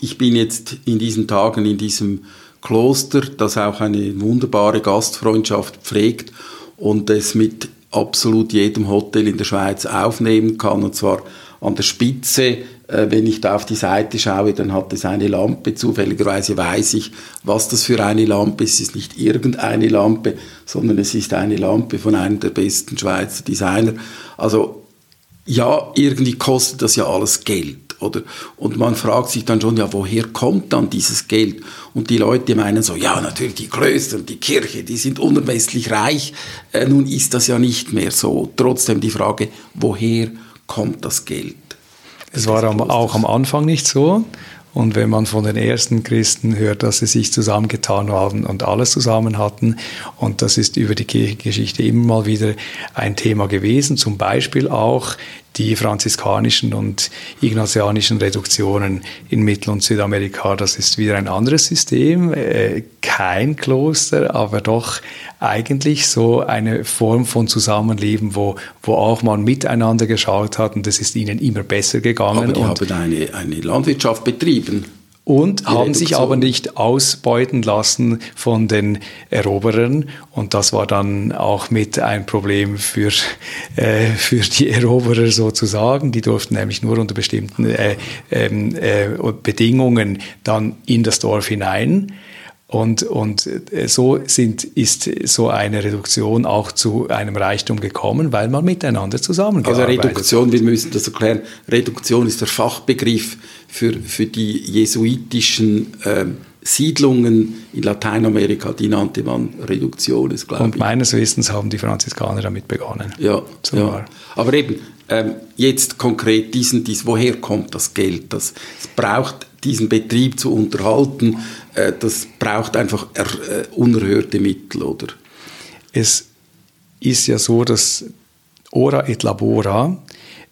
Ich bin jetzt in diesen Tagen in diesem Kloster, das auch eine wunderbare Gastfreundschaft pflegt und es mit absolut jedem Hotel in der Schweiz aufnehmen kann, und zwar an der Spitze. Äh, wenn ich da auf die Seite schaue, dann hat es eine Lampe. Zufälligerweise weiß ich, was das für eine Lampe ist. Es ist nicht irgendeine Lampe, sondern es ist eine Lampe von einem der besten Schweizer Designer. Also ja, irgendwie kostet das ja alles Geld. Oder? Und man fragt sich dann schon, ja, woher kommt dann dieses Geld? Und die Leute meinen so, ja, natürlich die Klöster und die Kirche, die sind unermesslich reich. Äh, nun ist das ja nicht mehr so. Trotzdem die Frage, woher kommt das Geld? Es war auch am Anfang nicht so. Und wenn man von den ersten Christen hört, dass sie sich zusammengetan haben und alles zusammen hatten, und das ist über die Kirchengeschichte immer mal wieder ein Thema gewesen, zum Beispiel auch die franziskanischen und ignatianischen Reduktionen in Mittel- und Südamerika. Das ist wieder ein anderes System, äh, kein Kloster, aber doch eigentlich so eine Form von Zusammenleben, wo, wo auch man miteinander geschaut hat und es ist ihnen immer besser gegangen. Aber die haben eine, eine Landwirtschaft betrieben und haben sich aber nicht ausbeuten lassen von den Eroberern. Und das war dann auch mit ein Problem für, äh, für die Eroberer sozusagen. Die durften nämlich nur unter bestimmten äh, ähm, äh, Bedingungen dann in das Dorf hinein. Und, und äh, so sind, ist so eine Reduktion auch zu einem Reichtum gekommen, weil man miteinander zusammengearbeitet Also Reduktion, wir müssen das erklären, Reduktion ist der Fachbegriff für, für die jesuitischen äh, Siedlungen in Lateinamerika, die nannte man Reduktion. Und meines Wissens haben die Franziskaner damit begonnen. Ja, ja. aber eben, ähm, jetzt konkret diesen, dies, woher kommt das Geld? Das, es braucht diesen Betrieb zu unterhalten, äh, das braucht einfach äh, unerhörte Mittel, oder? Es ist ja so, dass Ora et Labora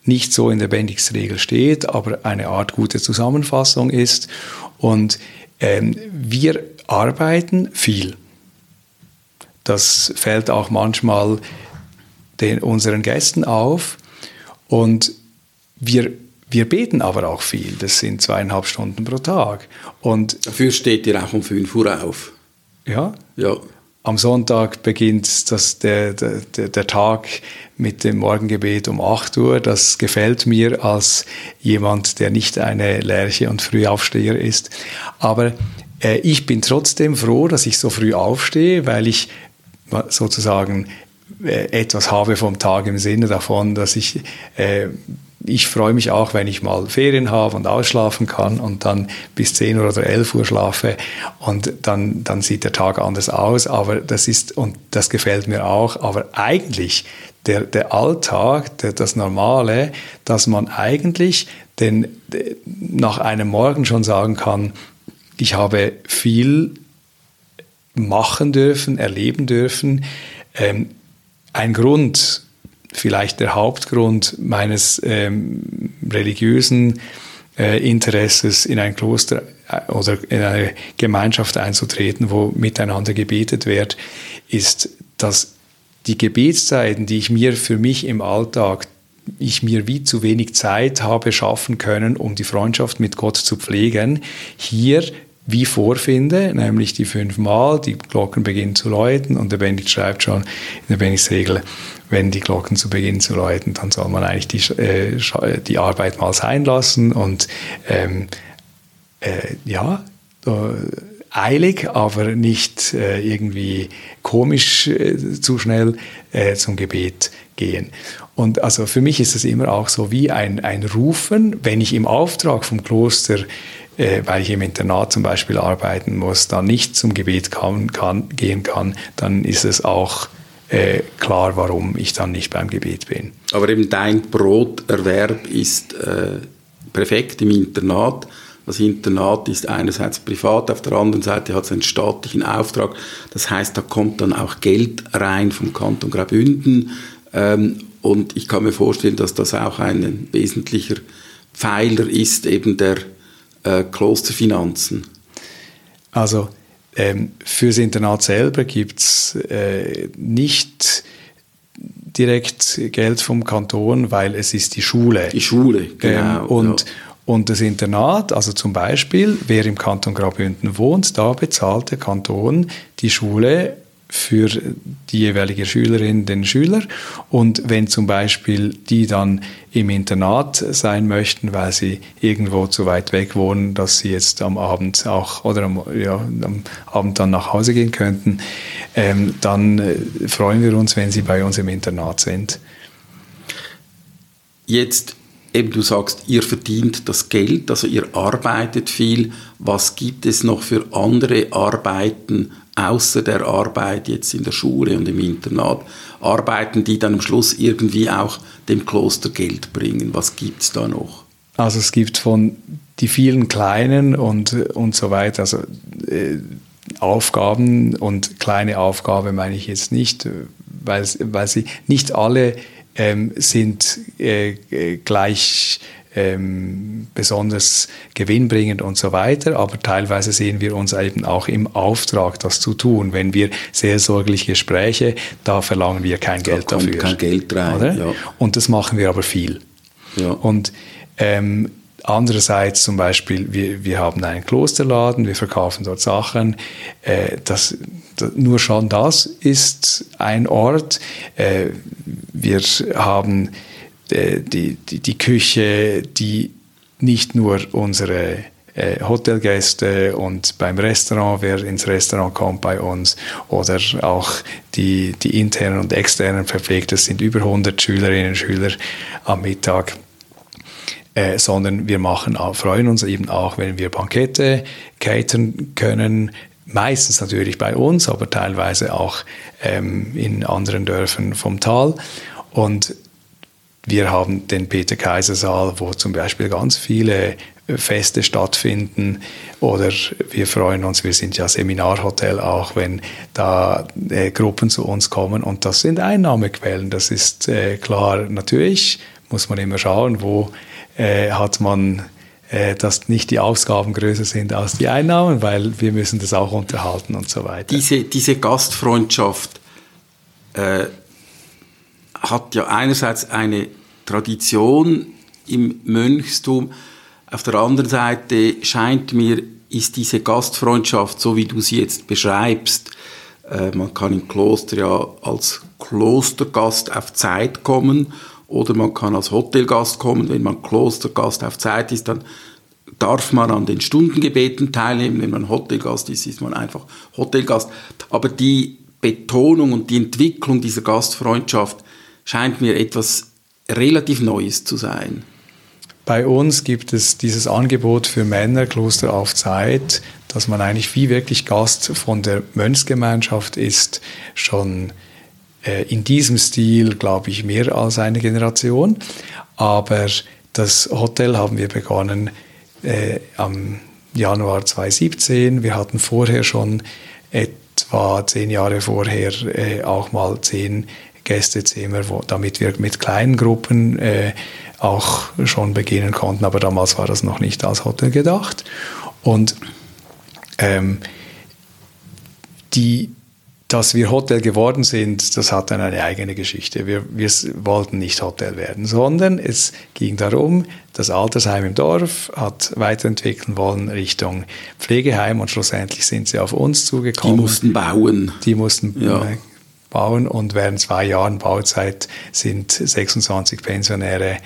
nicht so in der Bendix-Regel steht, aber eine Art gute Zusammenfassung ist. Und ähm, wir arbeiten viel. Das fällt auch manchmal den, unseren Gästen auf und wir wir beten aber auch viel. Das sind zweieinhalb Stunden pro Tag. Und Dafür steht ihr auch um 5 Uhr auf. Ja. Ja. Am Sonntag beginnt das, der, der, der Tag mit dem Morgengebet um 8 Uhr. Das gefällt mir als jemand, der nicht eine Lerche und Frühaufsteher ist. Aber äh, ich bin trotzdem froh, dass ich so früh aufstehe, weil ich sozusagen äh, etwas habe vom Tag im Sinne davon, dass ich äh, ich freue mich auch, wenn ich mal Ferien habe und ausschlafen kann und dann bis 10 Uhr oder 11 Uhr schlafe und dann, dann sieht der Tag anders aus, aber das ist, und das gefällt mir auch, aber eigentlich der, der Alltag, der, das Normale, dass man eigentlich den, nach einem Morgen schon sagen kann, ich habe viel machen dürfen, erleben dürfen. Ähm, ein Grund, vielleicht der Hauptgrund meines ähm, religiösen äh, Interesses in ein Kloster äh, oder in eine Gemeinschaft einzutreten, wo miteinander gebetet wird, ist, dass die Gebetszeiten, die ich mir für mich im Alltag ich mir wie zu wenig Zeit habe schaffen können, um die Freundschaft mit Gott zu pflegen, hier wie vorfinde, nämlich die fünfmal, die Glocken beginnen zu läuten und der Benedikt schreibt schon in der Benediktsregel, wenn die Glocken zu beginnen zu läuten, dann soll man eigentlich die, äh, die Arbeit mal sein lassen und ähm, äh, ja, äh, eilig, aber nicht äh, irgendwie komisch äh, zu schnell äh, zum Gebet gehen. Und also für mich ist es immer auch so wie ein, ein Rufen, wenn ich im Auftrag vom Kloster äh, weil ich im Internat zum Beispiel arbeiten muss, dann nicht zum Gebet kann, kann, gehen kann, dann ist es auch äh, klar, warum ich dann nicht beim Gebet bin. Aber eben dein Broterwerb ist äh, perfekt im Internat. Das Internat ist einerseits privat, auf der anderen Seite hat es einen staatlichen Auftrag. Das heißt, da kommt dann auch Geld rein vom Kanton Graubünden. Ähm, und ich kann mir vorstellen, dass das auch ein wesentlicher Pfeiler ist, eben der äh, Klosterfinanzen? Also ähm, fürs Internat selber gibt es äh, nicht direkt Geld vom Kanton, weil es ist die Schule. Die Schule, genau. Ähm, und, ja. und das Internat, also zum Beispiel, wer im Kanton Graubünden wohnt, da bezahlt der Kanton die Schule für die jeweilige Schülerin, den Schüler. Und wenn zum Beispiel die dann im Internat sein möchten, weil sie irgendwo zu weit weg wohnen, dass sie jetzt am Abend auch oder am, ja, am Abend dann nach Hause gehen könnten, ähm, dann äh, freuen wir uns, wenn sie bei uns im Internat sind. Jetzt eben du sagst, ihr verdient das Geld, also ihr arbeitet viel. Was gibt es noch für andere Arbeiten außer der Arbeit jetzt in der Schule und im Internat, arbeiten, die dann am Schluss irgendwie auch dem Kloster Geld bringen? Was gibt es da noch? Also es gibt von die vielen kleinen und, und so weiter, also äh, Aufgaben und kleine Aufgabe meine ich jetzt nicht, weil, weil sie nicht alle ähm, sind äh, äh gleich ähm, besonders gewinnbringend und so weiter, aber teilweise sehen wir uns eben auch im Auftrag, das zu tun. Wenn wir seelsorgliche Gespräche, da verlangen wir kein da Geld dafür. kein Geld rein. Oder? Ja. Und das machen wir aber viel. Ja. Und ähm, Andererseits zum Beispiel, wir, wir haben einen Klosterladen, wir verkaufen dort Sachen. Äh, das, das, nur schon das ist ein Ort. Äh, wir haben die, die, die Küche, die nicht nur unsere äh, Hotelgäste und beim Restaurant, wer ins Restaurant kommt bei uns oder auch die, die internen und externen verpflegt, das sind über 100 Schülerinnen und Schüler am Mittag. Äh, sondern wir machen, freuen uns eben auch, wenn wir Bankette catern können, meistens natürlich bei uns, aber teilweise auch ähm, in anderen Dörfern vom Tal. Und wir haben den Peter-Kaiser-Saal, wo zum Beispiel ganz viele Feste stattfinden. Oder wir freuen uns, wir sind ja Seminarhotel auch, wenn da äh, Gruppen zu uns kommen. Und das sind Einnahmequellen, das ist äh, klar. Natürlich muss man immer schauen, wo äh, hat man äh, dass nicht die Ausgaben größer sind als die Einnahmen, weil wir müssen das auch unterhalten und so weiter. Diese, diese Gastfreundschaft, äh, hat ja einerseits eine Tradition im Mönchstum, auf der anderen Seite scheint mir, ist diese Gastfreundschaft, so wie du sie jetzt beschreibst, äh, man kann im Kloster ja als Klostergast auf Zeit kommen oder man kann als Hotelgast kommen. Wenn man Klostergast auf Zeit ist, dann darf man an den Stundengebeten teilnehmen. Wenn man Hotelgast ist, ist man einfach Hotelgast. Aber die Betonung und die Entwicklung dieser Gastfreundschaft scheint mir etwas relativ Neues zu sein. Bei uns gibt es dieses Angebot für Männer, Kloster auf Zeit, dass man eigentlich wie wirklich Gast von der Mönchsgemeinschaft ist, schon äh, in diesem Stil, glaube ich, mehr als eine Generation. Aber das Hotel haben wir begonnen äh, am Januar 2017. Wir hatten vorher schon etwa zehn Jahre vorher äh, auch mal zehn Gästezimmer, wo, damit wir mit kleinen Gruppen äh, auch schon beginnen konnten, aber damals war das noch nicht als Hotel gedacht. Und ähm, die, dass wir Hotel geworden sind, das hat dann eine eigene Geschichte. Wir, wir wollten nicht Hotel werden, sondern es ging darum, das Altersheim im Dorf hat weiterentwickeln wollen Richtung Pflegeheim und schlussendlich sind sie auf uns zugekommen. Die mussten bauen. Die mussten ja. Bauen und während zwei Jahren Bauzeit sind 26 Pensionäre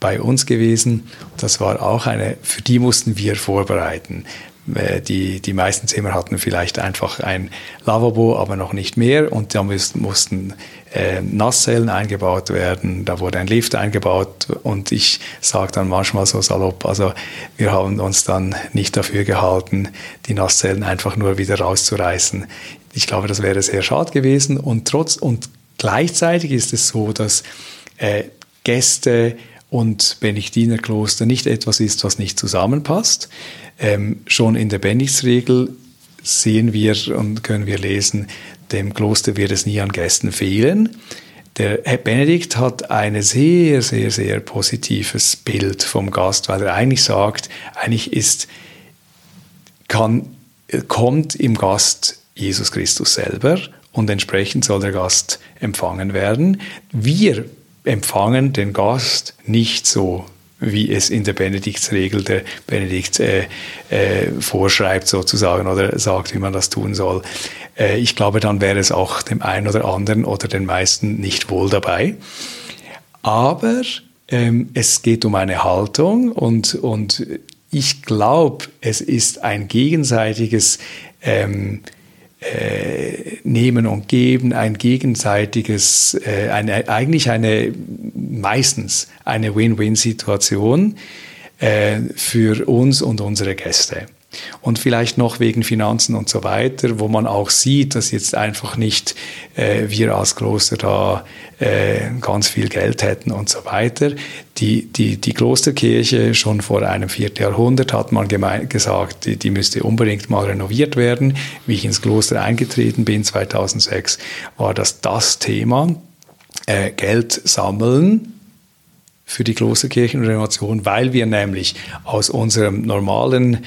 bei uns gewesen. Das war auch eine, für die mussten wir vorbereiten. Äh, die, die meisten Zimmer hatten vielleicht einfach ein Lavabo, aber noch nicht mehr. Und da mussten äh, Nasszellen eingebaut werden. Da wurde ein Lift eingebaut. Und ich sage dann manchmal so salopp, also wir haben uns dann nicht dafür gehalten, die Nasszellen einfach nur wieder rauszureißen. Ich glaube, das wäre sehr schade gewesen. Und trotz und gleichzeitig ist es so, dass äh, Gäste und Benediktinerkloster nicht etwas ist, was nicht zusammenpasst. Ähm, schon in der Benediktsregel sehen wir und können wir lesen, dem Kloster wird es nie an Gästen fehlen. Der Herr Benedikt hat ein sehr, sehr, sehr positives Bild vom Gast, weil er eigentlich sagt, eigentlich ist, kann, kommt im Gast Jesus Christus selber und entsprechend soll der Gast empfangen werden. Wir empfangen den Gast nicht so, wie es in der Benediktsregel der Benedikt äh, äh, vorschreibt sozusagen oder sagt, wie man das tun soll. Äh, ich glaube, dann wäre es auch dem einen oder anderen oder den meisten nicht wohl dabei. Aber ähm, es geht um eine Haltung und, und ich glaube, es ist ein gegenseitiges ähm, äh, Nehmen und Geben, ein gegenseitiges, äh, eine, eigentlich eine, meistens eine Win-Win-Situation äh, für uns und unsere Gäste. Und vielleicht noch wegen Finanzen und so weiter, wo man auch sieht, dass jetzt einfach nicht äh, wir als Kloster da äh, ganz viel Geld hätten und so weiter. Die, die, die Klosterkirche schon vor einem vierten Jahrhundert hat man gesagt, die, die müsste unbedingt mal renoviert werden. Wie ich ins Kloster eingetreten bin 2006, war das das Thema. Äh, Geld sammeln, für die Klosterkirchenrenovation, weil wir nämlich aus unserem normalen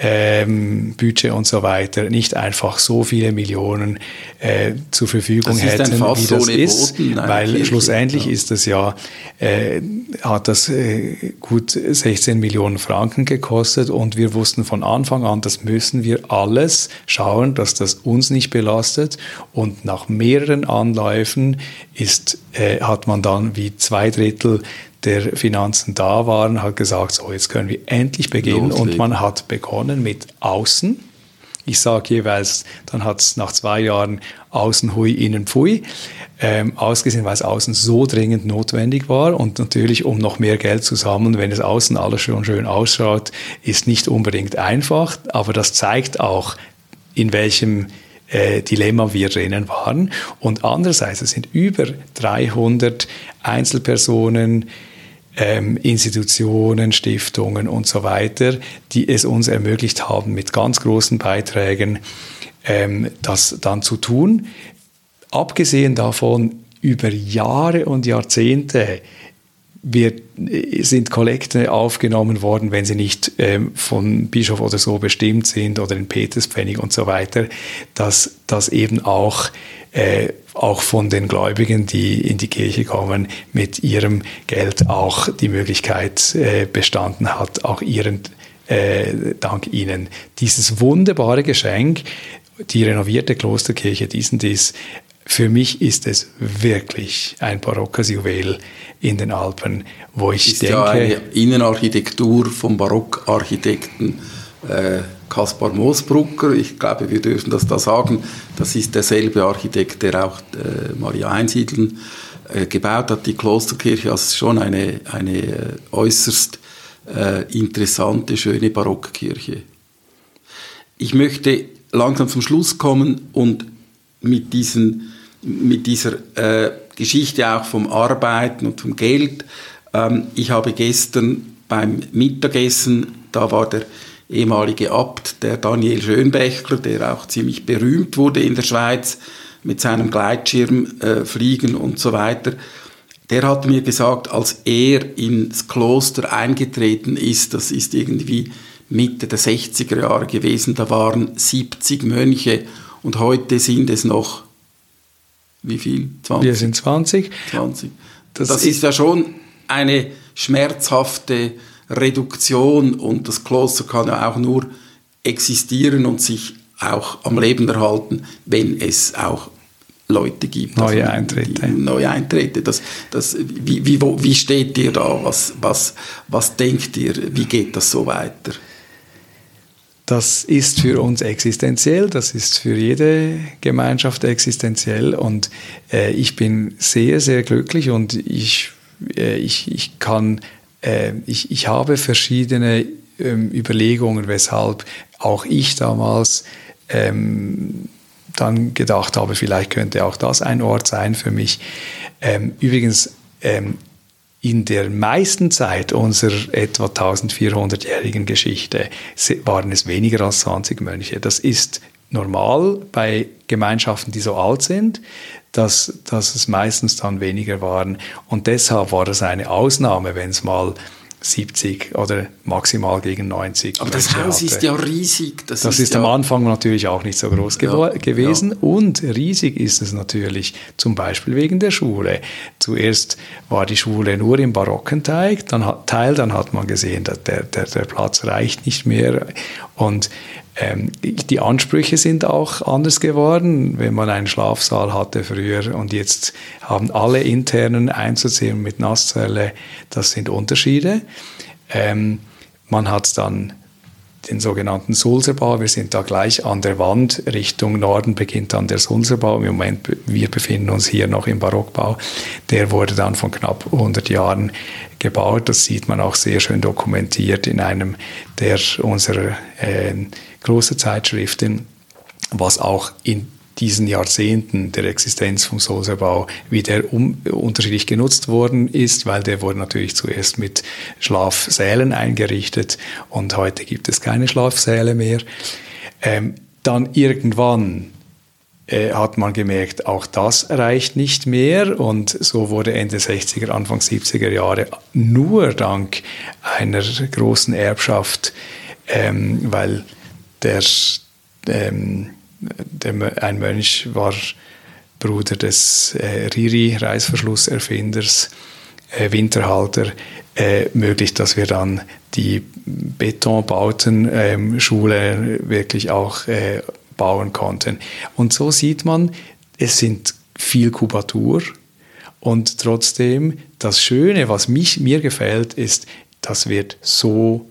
ähm, Budget und so weiter nicht einfach so viele Millionen äh, zur Verfügung das hätten, wie das so ist, weil Kirche, schlussendlich ja. ist das ja, äh, hat das äh, gut 16 Millionen Franken gekostet und wir wussten von Anfang an, das müssen wir alles schauen, dass das uns nicht belastet und nach mehreren Anläufen ist, äh, hat man dann wie zwei Drittel der Finanzen da waren, hat gesagt, so jetzt können wir endlich beginnen. Loslegen. Und man hat begonnen mit Außen. Ich sage jeweils, dann hat es nach zwei Jahren Außen hui, innen pfui ähm, ausgesehen, weil es außen so dringend notwendig war. Und natürlich, um noch mehr Geld zu sammeln, wenn es außen alles schon schön ausschaut, ist nicht unbedingt einfach. Aber das zeigt auch, in welchem äh, Dilemma wir drinnen waren. Und andererseits, es sind über 300 Einzelpersonen, ähm, Institutionen, Stiftungen und so weiter, die es uns ermöglicht haben, mit ganz großen Beiträgen ähm, das dann zu tun. Abgesehen davon, über Jahre und Jahrzehnte wird, sind Kollekte aufgenommen worden, wenn sie nicht ähm, von Bischof oder so bestimmt sind oder in Peterspfennig und so weiter, dass das eben auch äh, auch von den Gläubigen, die in die Kirche kommen, mit ihrem Geld auch die Möglichkeit äh, bestanden hat, auch ihren äh, dank Ihnen dieses wunderbare Geschenk, die renovierte Klosterkirche Diesendis. Für mich ist es wirklich ein barockes Juwel in den Alpen, wo ich ist denke. Ja eine Innenarchitektur vom Barockarchitekten äh, Kaspar Moosbrucker. Ich glaube, wir dürfen das da sagen. Das ist derselbe Architekt, der auch äh, Maria Einsiedeln äh, gebaut hat, die Klosterkirche. Also schon eine, eine äh, äußerst äh, interessante, schöne Barockkirche. Ich möchte langsam zum Schluss kommen und mit, diesen, mit dieser äh, Geschichte auch vom Arbeiten und vom Geld. Ähm, ich habe gestern beim Mittagessen, da war der ehemalige Abt, der Daniel Schönbächler, der auch ziemlich berühmt wurde in der Schweiz mit seinem Gleitschirm äh, fliegen und so weiter. Der hat mir gesagt, als er ins Kloster eingetreten ist, das ist irgendwie Mitte der 60er Jahre gewesen, da waren 70 Mönche und heute sind es noch, wie viel? 20? Wir sind 20. 20. Das, das ist ja schon eine schmerzhafte Reduktion und das Kloster kann ja auch nur existieren und sich auch am Leben erhalten, wenn es auch Leute gibt. Neue also, Eintritte. Neue Eintritte. Das, das, wie, wie, wo, wie steht ihr da? Was, was, was denkt ihr? Wie geht das so weiter? Das ist für uns existenziell, das ist für jede Gemeinschaft existenziell und äh, ich bin sehr, sehr glücklich und ich, äh, ich, ich kann, äh, ich, ich habe verschiedene ähm, Überlegungen, weshalb auch ich damals ähm, dann gedacht habe, vielleicht könnte auch das ein Ort sein für mich. Ähm, übrigens, ähm, in der meisten Zeit unserer etwa 1400-jährigen Geschichte waren es weniger als 20 Mönche. Das ist normal bei Gemeinschaften, die so alt sind, dass, dass es meistens dann weniger waren. Und deshalb war das eine Ausnahme, wenn es mal 70 oder maximal gegen 90. Aber das Haus hatte. ist ja riesig. Das, das ist, ist, am Anfang natürlich auch nicht so groß ja, gewesen. Ja. Und riesig ist es natürlich zum Beispiel wegen der Schule. Zuerst war die Schule nur im barocken Teil, dann hat, Teil, dann hat man gesehen, dass der, der, der Platz reicht nicht mehr. Und ähm, die Ansprüche sind auch anders geworden, wenn man einen Schlafsaal hatte früher und jetzt haben alle internen Einzelzimmer mit Nasszelle, das sind Unterschiede. Ähm, man hat dann den sogenannten Sulzerbau. Wir sind da gleich an der Wand. Richtung Norden beginnt dann der Sulzerbau. Im Moment, wir befinden uns hier noch im Barockbau. Der wurde dann von knapp 100 Jahren gebaut. Das sieht man auch sehr schön dokumentiert in einem der unserer äh, großen Zeitschriften, was auch in diesen Jahrzehnten der Existenz vom Soserbau wieder um, unterschiedlich genutzt worden ist, weil der wurde natürlich zuerst mit Schlafsälen eingerichtet und heute gibt es keine Schlafsäle mehr. Ähm, dann irgendwann äh, hat man gemerkt, auch das reicht nicht mehr und so wurde Ende 60er, Anfang 70er Jahre nur dank einer großen Erbschaft, ähm, weil der, ähm, der, ein Mönch war Bruder des äh, Riri, Reißverschlusserfinders, äh, Winterhalter, äh, möglich, dass wir dann die Betonbauten ähm, wirklich auch äh, bauen konnten. Und so sieht man, es sind viel Kubatur und trotzdem das Schöne, was mich, mir gefällt, ist, das wird so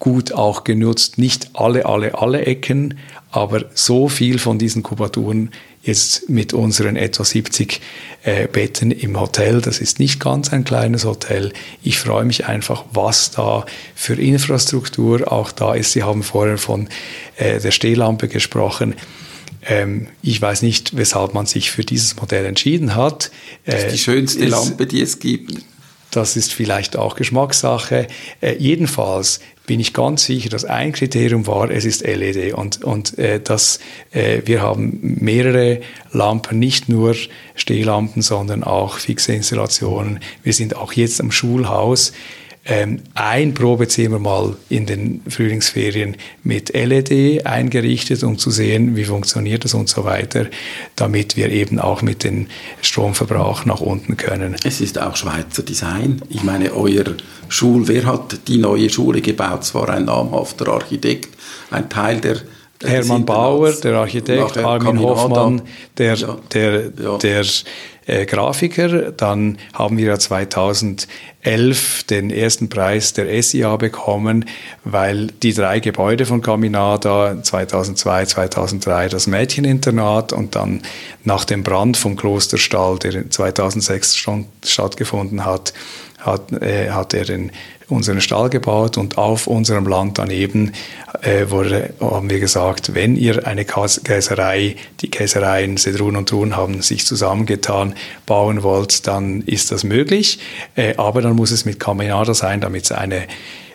gut auch genutzt. Nicht alle, alle, alle Ecken, aber so viel von diesen Kubaturen jetzt mit unseren etwa 70 äh, Betten im Hotel. Das ist nicht ganz ein kleines Hotel. Ich freue mich einfach, was da für Infrastruktur auch da ist. Sie haben vorher von äh, der Stehlampe gesprochen. Ähm, ich weiß nicht, weshalb man sich für dieses Modell entschieden hat. Das ist die schönste ist, Lampe, die es gibt. Das ist vielleicht auch Geschmackssache. Äh, jedenfalls bin ich ganz sicher, dass ein Kriterium war, es ist LED und, und äh, dass äh, wir haben mehrere Lampen, nicht nur Stehlampen, sondern auch fixe Installationen. Wir sind auch jetzt am Schulhaus ähm, ein Probezimmer mal in den Frühlingsferien mit LED eingerichtet, um zu sehen, wie funktioniert das und so weiter, damit wir eben auch mit dem Stromverbrauch nach unten können. Es ist auch Schweizer Design. Ich meine, euer Schul, wer hat die neue Schule gebaut? Zwar ein namhafter Architekt, ein Teil der Hermann Bauer, der Architekt, Armin Hoffmann, der, der, ja. der äh, Grafiker. Dann haben wir ja 2011 den ersten Preis der SIA bekommen, weil die drei Gebäude von Caminada 2002, 2003 das Mädcheninternat und dann nach dem Brand vom Klosterstall, der 2006 stattgefunden hat, hat, äh, hat er den unseren Stall gebaut und auf unserem Land daneben äh, wurde, haben wir gesagt, wenn ihr eine Käserei, die Käsereien Sedrun und Thun haben sich zusammengetan, bauen wollt, dann ist das möglich. Äh, aber dann muss es mit Caminada sein, damit es eine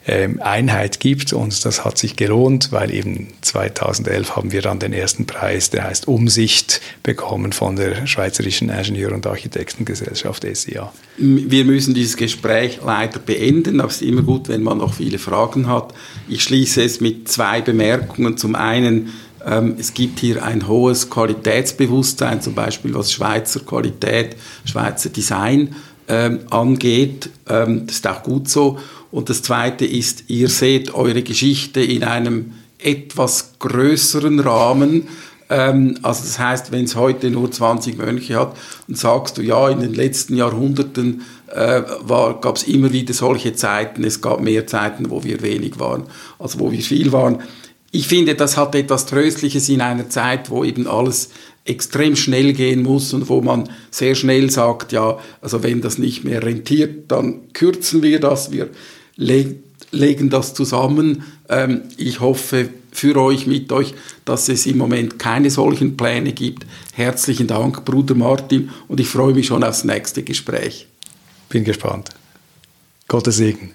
Einheit gibt und das hat sich gelohnt, weil eben 2011 haben wir dann den ersten Preis, der heißt Umsicht, bekommen von der Schweizerischen Ingenieur- und Architektengesellschaft SIA. Wir müssen dieses Gespräch leider beenden, aber es ist immer gut, wenn man noch viele Fragen hat. Ich schließe es mit zwei Bemerkungen. Zum einen, ähm, es gibt hier ein hohes Qualitätsbewusstsein, zum Beispiel was Schweizer Qualität, Schweizer Design ähm, angeht. Ähm, das ist auch gut so. Und das Zweite ist, ihr seht eure Geschichte in einem etwas größeren Rahmen. Ähm, also das heißt, wenn es heute nur 20 Mönche hat, dann sagst du, ja, in den letzten Jahrhunderten äh, gab es immer wieder solche Zeiten. Es gab mehr Zeiten, wo wir wenig waren, als wo wir viel waren. Ich finde, das hat etwas Tröstliches in einer Zeit, wo eben alles extrem schnell gehen muss und wo man sehr schnell sagt, ja, also wenn das nicht mehr rentiert, dann kürzen wir das, wir le legen das zusammen. Ähm, ich hoffe für euch, mit euch, dass es im Moment keine solchen Pläne gibt. Herzlichen Dank, Bruder Martin, und ich freue mich schon aufs nächste Gespräch. Bin gespannt. Gottes Segen.